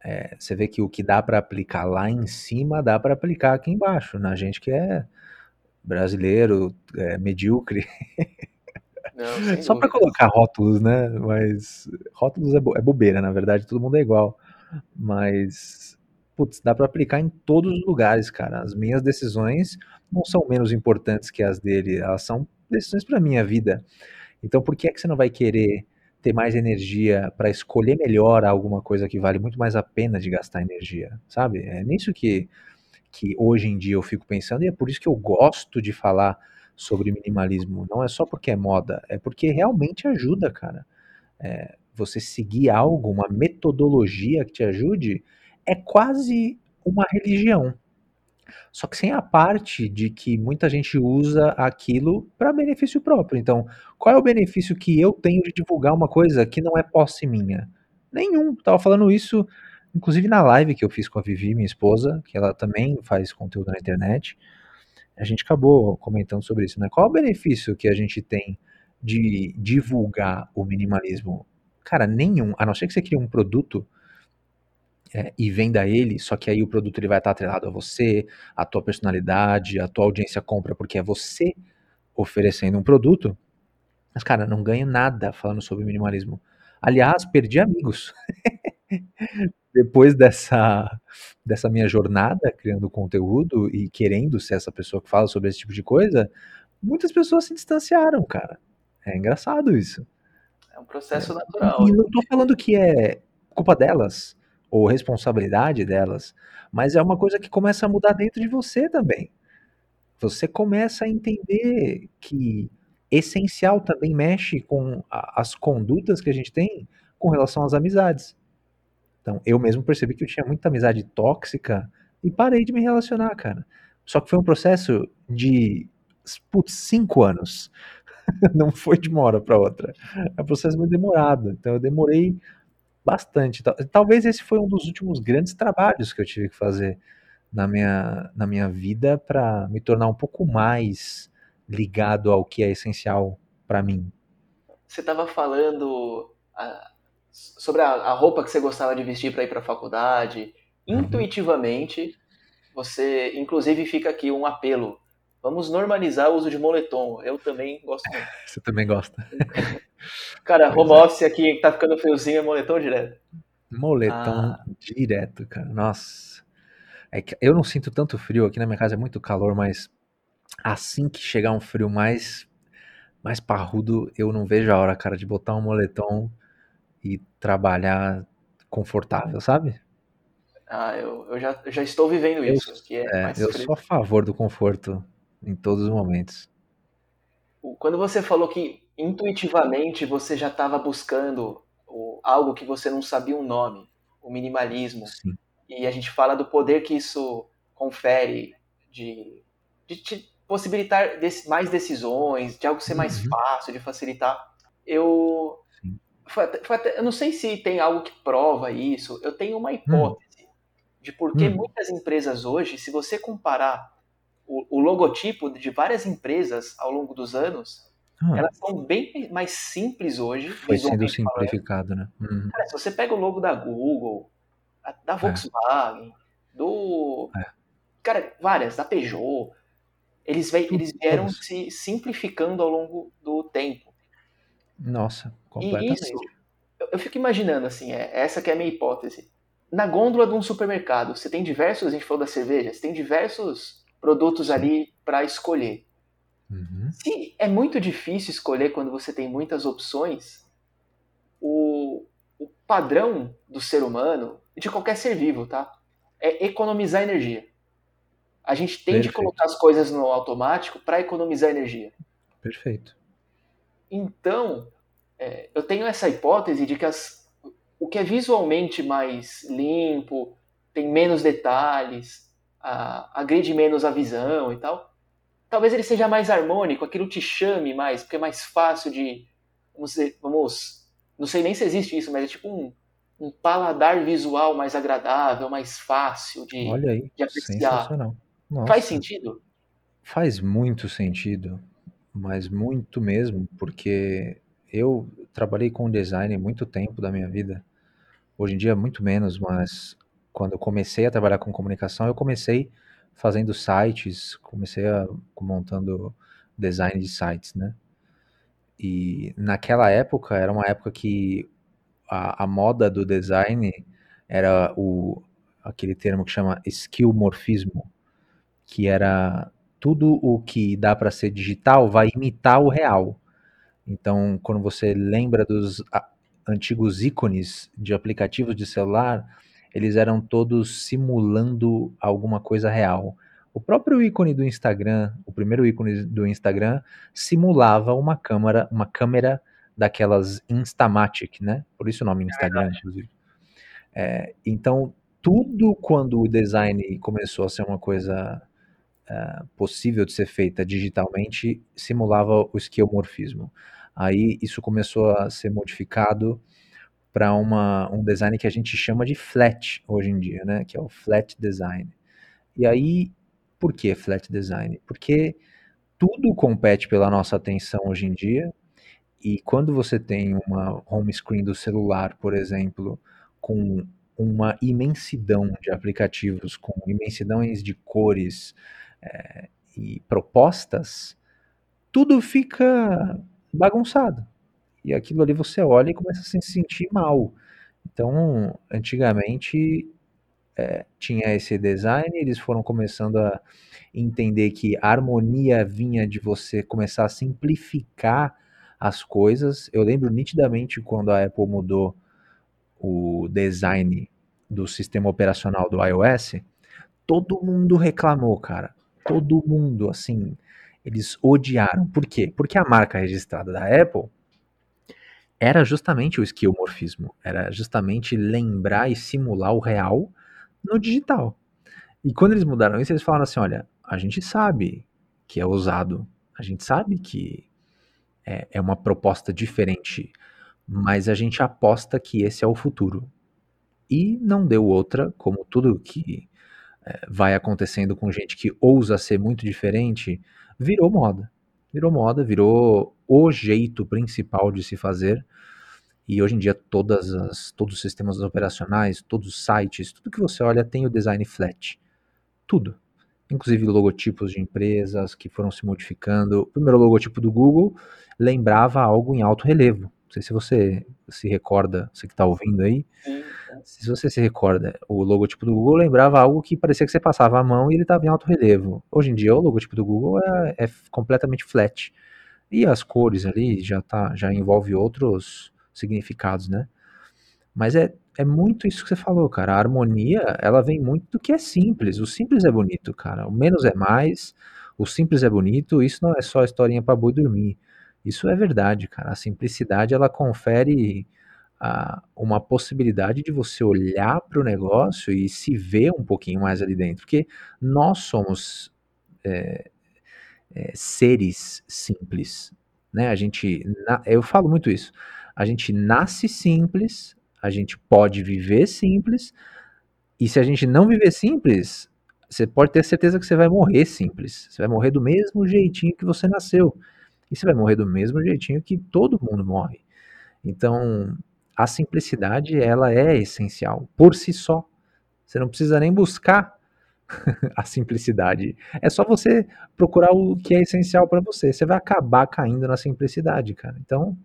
é, você vê que o que dá para aplicar lá em cima dá para aplicar aqui embaixo, na gente que é brasileiro, é, medíocre. Não, Só para colocar rótulos, né? Mas rótulos é, bo é bobeira, na verdade, todo mundo é igual. Mas putz, dá para aplicar em todos os lugares, cara. As minhas decisões não são menos importantes que as dele, elas são decisões para minha vida. Então, por que é que você não vai querer ter mais energia para escolher melhor alguma coisa que vale muito mais a pena de gastar energia, sabe? É nisso que que hoje em dia eu fico pensando e é por isso que eu gosto de falar sobre minimalismo. Não é só porque é moda, é porque realmente ajuda, cara. É, você seguir algo, uma metodologia que te ajude, é quase uma religião. Só que sem a parte de que muita gente usa aquilo para benefício próprio. Então, qual é o benefício que eu tenho de divulgar uma coisa que não é posse minha? Nenhum. Tava falando isso, inclusive na live que eu fiz com a Vivi, minha esposa, que ela também faz conteúdo na internet. A gente acabou comentando sobre isso, né? Qual é o benefício que a gente tem de divulgar o minimalismo? Cara, nenhum. A não ser que você crie um produto é, e venda ele, só que aí o produto ele vai estar atrelado a você, a tua personalidade, a tua audiência compra, porque é você oferecendo um produto. Mas, cara, não ganho nada falando sobre minimalismo. Aliás, perdi amigos. Depois dessa, dessa minha jornada criando conteúdo e querendo ser essa pessoa que fala sobre esse tipo de coisa, muitas pessoas se distanciaram, cara. É engraçado isso. É um processo é, natural. E não tô falando que é culpa delas ou responsabilidade delas, mas é uma coisa que começa a mudar dentro de você também. Você começa a entender que essencial também mexe com a, as condutas que a gente tem com relação às amizades. Então, eu mesmo percebi que eu tinha muita amizade tóxica e parei de me relacionar, cara. Só que foi um processo de putz, cinco anos. Não foi de uma hora para outra. É um processo muito demorado. Então, eu demorei bastante. Talvez esse foi um dos últimos grandes trabalhos que eu tive que fazer na minha, na minha vida para me tornar um pouco mais ligado ao que é essencial para mim. Você estava falando a, sobre a, a, roupa que você gostava de vestir para ir para a faculdade. Uhum. Intuitivamente, você, inclusive, fica aqui um apelo. Vamos normalizar o uso de moletom. Eu também gosto muito. Você também gosta. Cara, pois home é. office aqui tá ficando friozinho, é moletom direto. Moletom ah. direto, cara. Nossa. É que eu não sinto tanto frio, aqui na minha casa é muito calor, mas assim que chegar um frio mais mais parrudo, eu não vejo a hora, cara, de botar um moletom e trabalhar confortável, sabe? Ah, eu, eu, já, eu já estou vivendo isso. Eu, é, é eu sou a favor do conforto em todos os momentos. Quando você falou que intuitivamente você já estava buscando algo que você não sabia o um nome, o minimalismo, Sim. e a gente fala do poder que isso confere de, de te possibilitar mais decisões, de algo ser mais uhum. fácil, de facilitar. Eu, eu não sei se tem algo que prova isso. Eu tenho uma hum. hipótese hum. de por que hum. muitas empresas hoje, se você comparar o, o logotipo de várias empresas ao longo dos anos, ah. elas são bem mais simples hoje. Foi sendo simplificado, né? Uhum. Cara, se você pega o logo da Google, da é. Volkswagen, é. do. É. Cara, várias, da Peugeot, eles, eles vieram se simplificando ao longo do tempo. Nossa, completamente. E isso, eu fico imaginando assim, é, essa que é a minha hipótese. Na gôndola de um supermercado, você tem diversos, a gente falou da cerveja, você tem diversos produtos ali para escolher. Uhum. Se é muito difícil escolher quando você tem muitas opções, o, o padrão do ser humano, de qualquer ser vivo, tá? É economizar energia. A gente tem Perfeito. de colocar as coisas no automático para economizar energia. Perfeito. Então, é, eu tenho essa hipótese de que as, o que é visualmente mais limpo, tem menos detalhes, a, agride menos a visão e tal. Talvez ele seja mais harmônico, aquilo te chame mais, porque é mais fácil de. Vamos, dizer, vamos não sei nem se existe isso, mas é tipo um, um paladar visual mais agradável, mais fácil de, Olha aí, de apreciar. Faz sentido? faz muito sentido, mas muito mesmo, porque eu trabalhei com design muito tempo da minha vida. Hoje em dia muito menos, mas quando eu comecei a trabalhar com comunicação, eu comecei fazendo sites, comecei a, montando design de sites, né? E naquela época era uma época que a, a moda do design era o aquele termo que chama skillmorfismo, que era tudo o que dá para ser digital vai imitar o real. Então, quando você lembra dos antigos ícones de aplicativos de celular, eles eram todos simulando alguma coisa real. O próprio ícone do Instagram, o primeiro ícone do Instagram, simulava uma câmera, uma câmera daquelas Instamatic, né? Por isso o nome Instagram, é inclusive. É, então, tudo quando o design começou a ser uma coisa uh, possível de ser feita digitalmente, simulava o esquiomorfismo. Aí isso começou a ser modificado para um design que a gente chama de flat hoje em dia, né? Que é o flat design. E aí, por que flat design? Porque tudo compete pela nossa atenção hoje em dia. E quando você tem uma home screen do celular, por exemplo, com uma imensidão de aplicativos, com imensidões de cores é, e propostas, tudo fica bagunçado. E aquilo ali você olha e começa a se sentir mal. Então, antigamente é, tinha esse design, eles foram começando a entender que a harmonia vinha de você começar a simplificar as coisas. Eu lembro nitidamente quando a Apple mudou o design do sistema operacional do iOS, todo mundo reclamou, cara. Todo mundo, assim, eles odiaram. Por quê? Porque a marca registrada da Apple era justamente o esquiomorfismo, era justamente lembrar e simular o real no digital. E quando eles mudaram isso, eles falaram assim: olha, a gente sabe que é usado, a gente sabe que é, é uma proposta diferente, mas a gente aposta que esse é o futuro. E não deu outra, como tudo que é, vai acontecendo com gente que ousa ser muito diferente, virou moda. Virou moda, virou o jeito principal de se fazer. E hoje em dia todas as, todos os sistemas operacionais, todos os sites, tudo que você olha tem o design flat. Tudo. Inclusive logotipos de empresas que foram se modificando. O primeiro logotipo do Google lembrava algo em alto relevo. Não sei se você se recorda, você que está ouvindo aí. Se você se recorda, o logotipo do Google lembrava algo que parecia que você passava a mão e ele estava em alto relevo. Hoje em dia, o logotipo do Google é, é completamente flat. E as cores ali já, tá, já envolve outros significados, né? Mas é, é muito isso que você falou, cara. A harmonia, ela vem muito do que é simples. O simples é bonito, cara. O menos é mais, o simples é bonito. Isso não é só historinha para boi dormir. Isso é verdade, cara. A simplicidade, ela confere a, uma possibilidade de você olhar para o negócio e se ver um pouquinho mais ali dentro. Porque nós somos é, é, seres simples. Né? A gente, eu falo muito isso. A gente nasce simples, a gente pode viver simples, e se a gente não viver simples, você pode ter certeza que você vai morrer simples. Você vai morrer do mesmo jeitinho que você nasceu. E você vai morrer do mesmo jeitinho que todo mundo morre. Então, a simplicidade, ela é essencial por si só. Você não precisa nem buscar a simplicidade. É só você procurar o que é essencial para você. Você vai acabar caindo na simplicidade, cara. Então,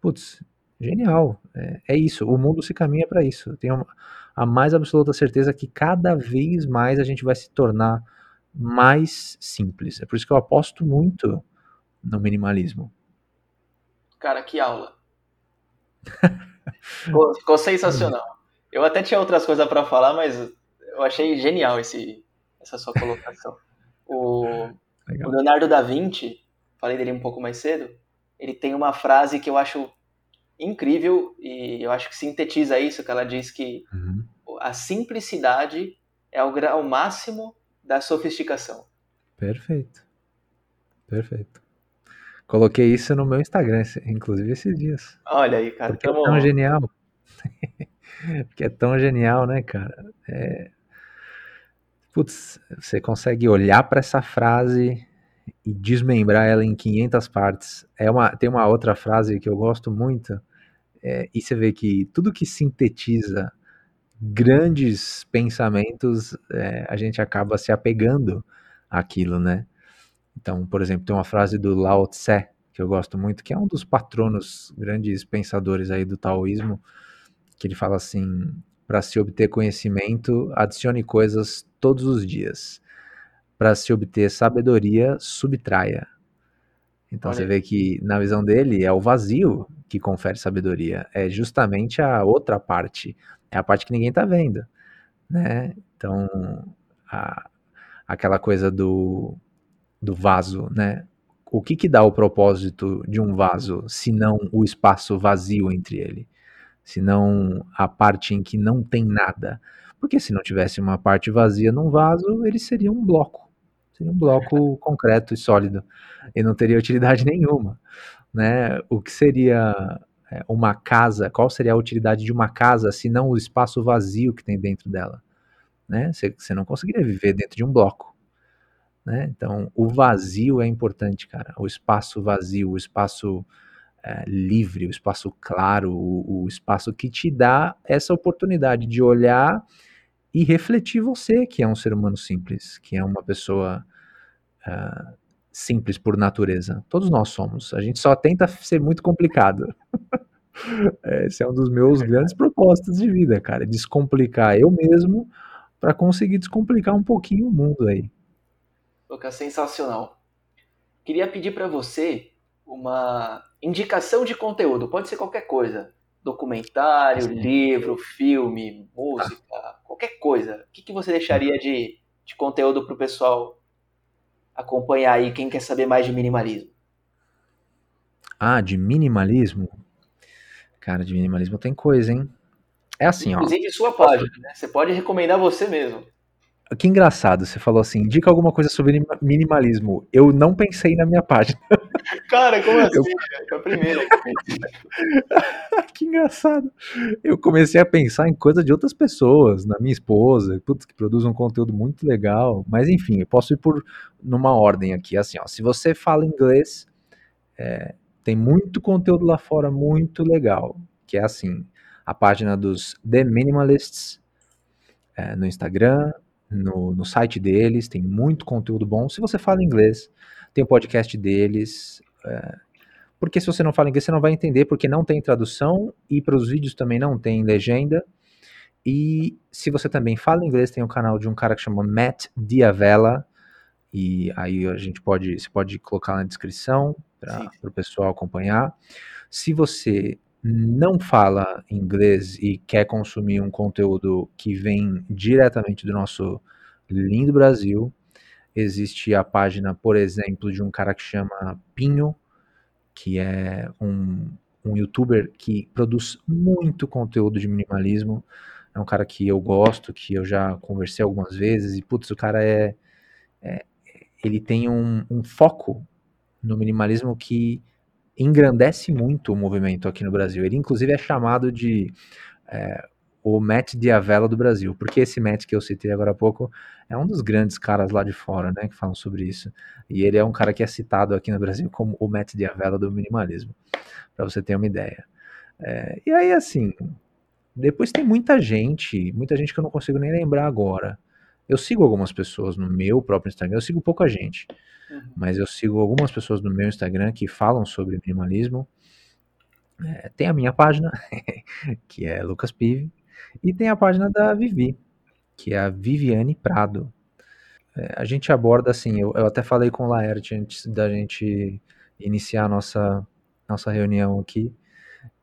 putz, genial. É, é isso. O mundo se caminha para isso. Eu tenho a mais absoluta certeza que cada vez mais a gente vai se tornar mais simples. É por isso que eu aposto muito no minimalismo. Cara, que aula. ficou, ficou sensacional. Eu até tinha outras coisas para falar, mas eu achei genial esse, essa sua colocação. O, o, Leonardo da Vinci, falei dele um pouco mais cedo, ele tem uma frase que eu acho incrível e eu acho que sintetiza isso, que ela diz que uhum. a simplicidade é o grau máximo da sofisticação. Perfeito. Perfeito. Coloquei isso no meu Instagram, inclusive esses dias. Olha aí, cara. Porque tamo... é tão genial. que é tão genial, né, cara? É... Putz, você consegue olhar para essa frase e desmembrar ela em 500 partes. É uma, tem uma outra frase que eu gosto muito, é, e você vê que tudo que sintetiza grandes pensamentos, é, a gente acaba se apegando àquilo, né? Então, por exemplo, tem uma frase do Lao Tse, que eu gosto muito, que é um dos patronos, grandes pensadores aí do taoísmo, que ele fala assim: para se obter conhecimento, adicione coisas todos os dias. Para se obter sabedoria, subtraia. Então Olha. você vê que na visão dele é o vazio que confere sabedoria, é justamente a outra parte, é a parte que ninguém está vendo, né? Então a, aquela coisa do, do vaso, né? O que que dá o propósito de um vaso, se não o espaço vazio entre ele? Se não a parte em que não tem nada? Porque se não tivesse uma parte vazia num vaso, ele seria um bloco. Seria um bloco concreto e sólido. E não teria utilidade nenhuma. Né? O que seria é, uma casa? Qual seria a utilidade de uma casa se não o espaço vazio que tem dentro dela? Né? Você, você não conseguiria viver dentro de um bloco. Né? Então, o vazio é importante, cara. O espaço vazio, o espaço é, livre, o espaço claro, o, o, espaço que te dá essa oportunidade de olhar e refletir você, que é um ser humano simples, que é uma pessoa uh, simples por natureza. Todos nós somos. A gente só tenta ser muito complicado. Esse é um dos meus grandes propósitos de vida, cara. Descomplicar eu mesmo para conseguir descomplicar um pouquinho o mundo aí. Lucas, sensacional. Queria pedir para você uma indicação de conteúdo, pode ser qualquer coisa. Documentário, Sim. livro, filme, música, qualquer coisa. O que, que você deixaria de, de conteúdo para o pessoal acompanhar aí, quem quer saber mais de minimalismo? Ah, de minimalismo? Cara, de minimalismo tem coisa, hein? É assim, Inclusive, ó. Inclusive sua página, né? Você pode recomendar você mesmo. Que engraçado, você falou assim, indica alguma coisa sobre minimalismo. Eu não pensei na minha página. Cara, como assim? Eu... Foi a primeira que engraçado. Eu comecei a pensar em coisa de outras pessoas, na minha esposa, putz, que produz um conteúdo muito legal. Mas enfim, eu posso ir por numa ordem aqui. Assim, ó, se você fala inglês, é, tem muito conteúdo lá fora muito legal. Que é assim, a página dos The Minimalists é, no Instagram, no, no site deles, tem muito conteúdo bom. Se você fala inglês, tem o podcast deles. É, porque se você não fala inglês, você não vai entender, porque não tem tradução e para os vídeos também não tem legenda. E se você também fala inglês, tem o um canal de um cara que chama Matt Diavela. E aí a gente pode, você pode colocar na descrição para o pessoal acompanhar. Se você não fala inglês e quer consumir um conteúdo que vem diretamente do nosso lindo Brasil, existe a página, por exemplo, de um cara que chama Pinho, que é um, um youtuber que produz muito conteúdo de minimalismo. É um cara que eu gosto, que eu já conversei algumas vezes, e putz, o cara é. é ele tem um, um foco no minimalismo que engrandece muito o movimento aqui no Brasil. Ele, inclusive, é chamado de é, o Matt Diavela do Brasil, porque esse Matt que eu citei agora há pouco é um dos grandes caras lá de fora, né, que falam sobre isso. E ele é um cara que é citado aqui no Brasil como o Matt Diavela do minimalismo, para você ter uma ideia. É, e aí, assim, depois tem muita gente, muita gente que eu não consigo nem lembrar agora. Eu sigo algumas pessoas no meu próprio Instagram, eu sigo pouca gente. Uhum. Mas eu sigo algumas pessoas no meu Instagram que falam sobre minimalismo. É, tem a minha página, que é Lucas Pive, e tem a página da Vivi, que é a Viviane Prado. É, a gente aborda assim, eu, eu, até falei com o Laerte antes da gente iniciar a nossa, nossa reunião aqui,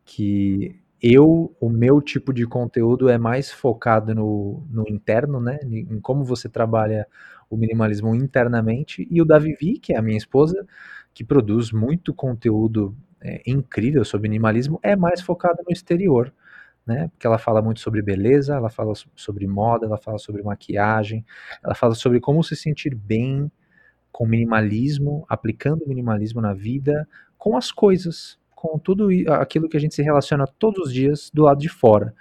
que eu, o meu tipo de conteúdo é mais focado no, no interno, né? Em como você trabalha o minimalismo internamente, e o da Vivi, que é a minha esposa, que produz muito conteúdo é, incrível sobre minimalismo, é mais focada no exterior, né? Porque ela fala muito sobre beleza, ela fala sobre moda, ela fala sobre maquiagem, ela fala sobre como se sentir bem com minimalismo, aplicando minimalismo na vida, com as coisas, com tudo aquilo que a gente se relaciona todos os dias do lado de fora.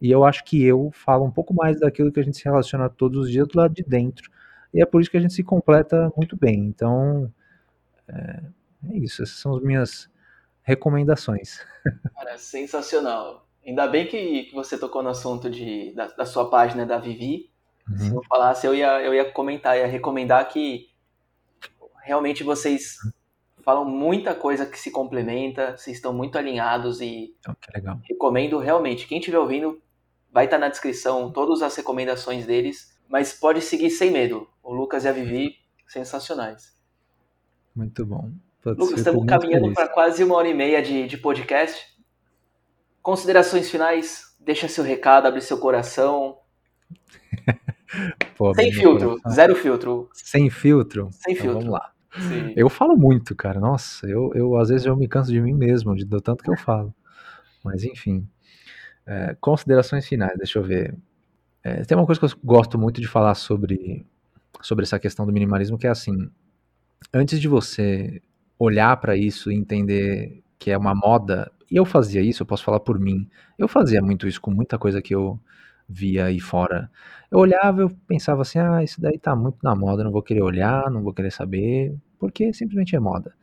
E eu acho que eu falo um pouco mais daquilo que a gente se relaciona todos os dias do lado de dentro. E é por isso que a gente se completa muito bem. Então, é, é isso. Essas são as minhas recomendações. Cara, sensacional. Ainda bem que, que você tocou no assunto de, da, da sua página da Vivi. Uhum. Se não falasse, eu ia, eu ia comentar, ia recomendar que realmente vocês falam muita coisa que se complementa, vocês estão muito alinhados e oh, que legal. recomendo realmente. Quem estiver ouvindo, vai estar na descrição todas as recomendações deles, mas pode seguir sem medo. O Lucas e a Vivi, sensacionais. Muito bom. Pode Lucas, estamos caminhando para quase uma hora e meia de, de podcast. Considerações finais? Deixa seu recado, abre seu coração. Pô, Sem filtro, coração. zero filtro. Sem filtro? Sem então, filtro. Vamos lá. Sim. Eu falo muito, cara. Nossa, eu, eu às vezes eu me canso de mim mesmo, de do tanto que eu falo. Mas enfim. É, considerações finais, deixa eu ver. É, tem uma coisa que eu gosto muito de falar sobre, sobre essa questão do minimalismo, que é assim: antes de você olhar para isso e entender que é uma moda, e eu fazia isso, eu posso falar por mim, eu fazia muito isso com muita coisa que eu via aí fora. Eu olhava, eu pensava assim, ah, isso daí tá muito na moda, não vou querer olhar, não vou querer saber, porque simplesmente é moda.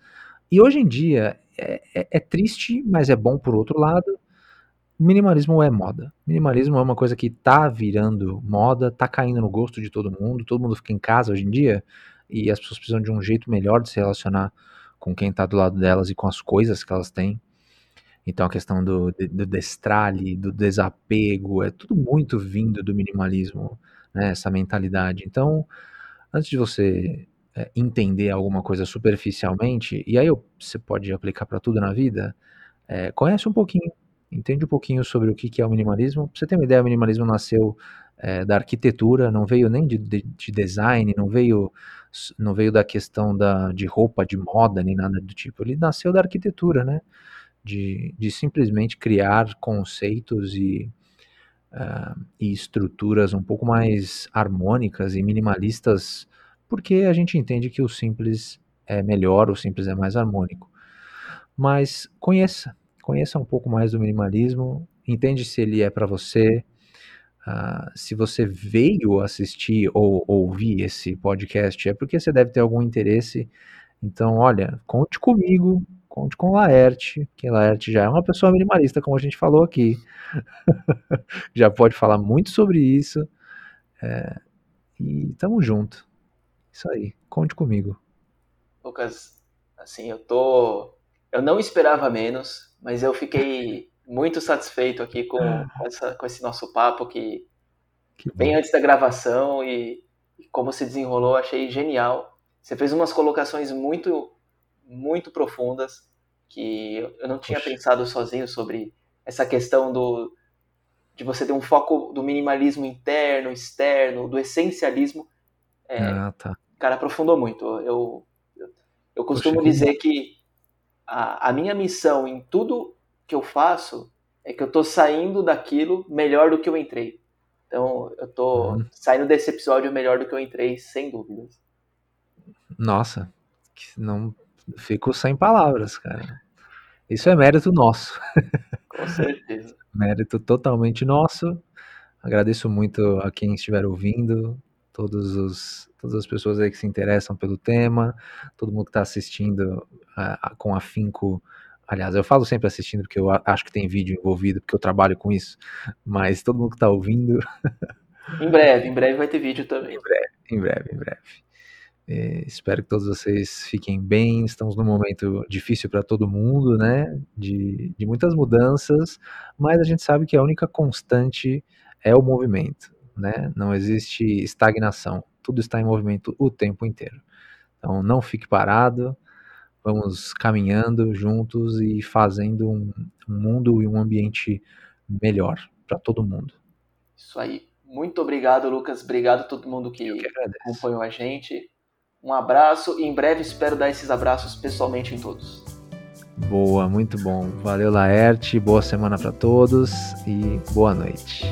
E hoje em dia é, é, é triste, mas é bom por outro lado. Minimalismo é moda. Minimalismo é uma coisa que tá virando moda, tá caindo no gosto de todo mundo. Todo mundo fica em casa hoje em dia e as pessoas precisam de um jeito melhor de se relacionar com quem está do lado delas e com as coisas que elas têm. Então a questão do, do destrale, do desapego, é tudo muito vindo do minimalismo, né, essa mentalidade. Então, antes de você é, entender alguma coisa superficialmente, e aí você pode aplicar para tudo na vida, é, conhece um pouquinho, entende um pouquinho sobre o que, é o minimalismo. Pra você ter uma ideia, o minimalismo nasceu é, da arquitetura, não veio nem de, de, de, design, não veio, não veio da questão da, de roupa, de moda, nem nada do tipo. Ele nasceu da arquitetura, né? De, de simplesmente criar conceitos e, uh, e estruturas um pouco mais harmônicas e minimalistas, porque a gente entende que o simples é melhor, o simples é mais harmônico. Mas conheça, conheça um pouco mais do minimalismo, entende se ele é para você, Uh, se você veio assistir ou ouvir esse podcast, é porque você deve ter algum interesse. Então, olha, conte comigo, conte com Laerte, que Laerte já é uma pessoa minimalista, como a gente falou aqui. já pode falar muito sobre isso. É, e tamo junto. Isso aí, conte comigo. Lucas, assim, eu tô. Eu não esperava menos, mas eu fiquei muito satisfeito aqui com, ah. essa, com esse nosso papo que, que bem antes da gravação e, e, como se desenrolou, achei genial. Você fez umas colocações muito, muito profundas que eu não tinha Poxa. pensado sozinho sobre essa questão do de você ter um foco do minimalismo interno, externo, do essencialismo. É, ah, tá. Cara, aprofundou muito. Eu, eu, eu costumo Poxa, dizer que a, a minha missão em tudo que eu faço é que eu tô saindo daquilo melhor do que eu entrei. Então, eu tô uhum. saindo desse episódio melhor do que eu entrei, sem dúvidas. Nossa, não fico sem palavras, cara. Isso é mérito nosso. Com certeza. mérito totalmente nosso. Agradeço muito a quem estiver ouvindo, todos os, todas as pessoas aí que se interessam pelo tema, todo mundo que está assistindo uh, com afinco Aliás, eu falo sempre assistindo porque eu acho que tem vídeo envolvido, porque eu trabalho com isso. Mas todo mundo que está ouvindo. Em breve, em breve vai ter vídeo também. Em breve, em breve, em breve. É, espero que todos vocês fiquem bem. Estamos num momento difícil para todo mundo, né? De, de muitas mudanças, mas a gente sabe que a única constante é o movimento, né? Não existe estagnação. Tudo está em movimento o tempo inteiro. Então, não fique parado vamos caminhando juntos e fazendo um, um mundo e um ambiente melhor para todo mundo. Isso aí. Muito obrigado, Lucas. Obrigado a todo mundo que, que acompanhou a gente. Um abraço e em breve espero dar esses abraços pessoalmente em todos. Boa, muito bom. Valeu, Laerte. Boa semana para todos e boa noite.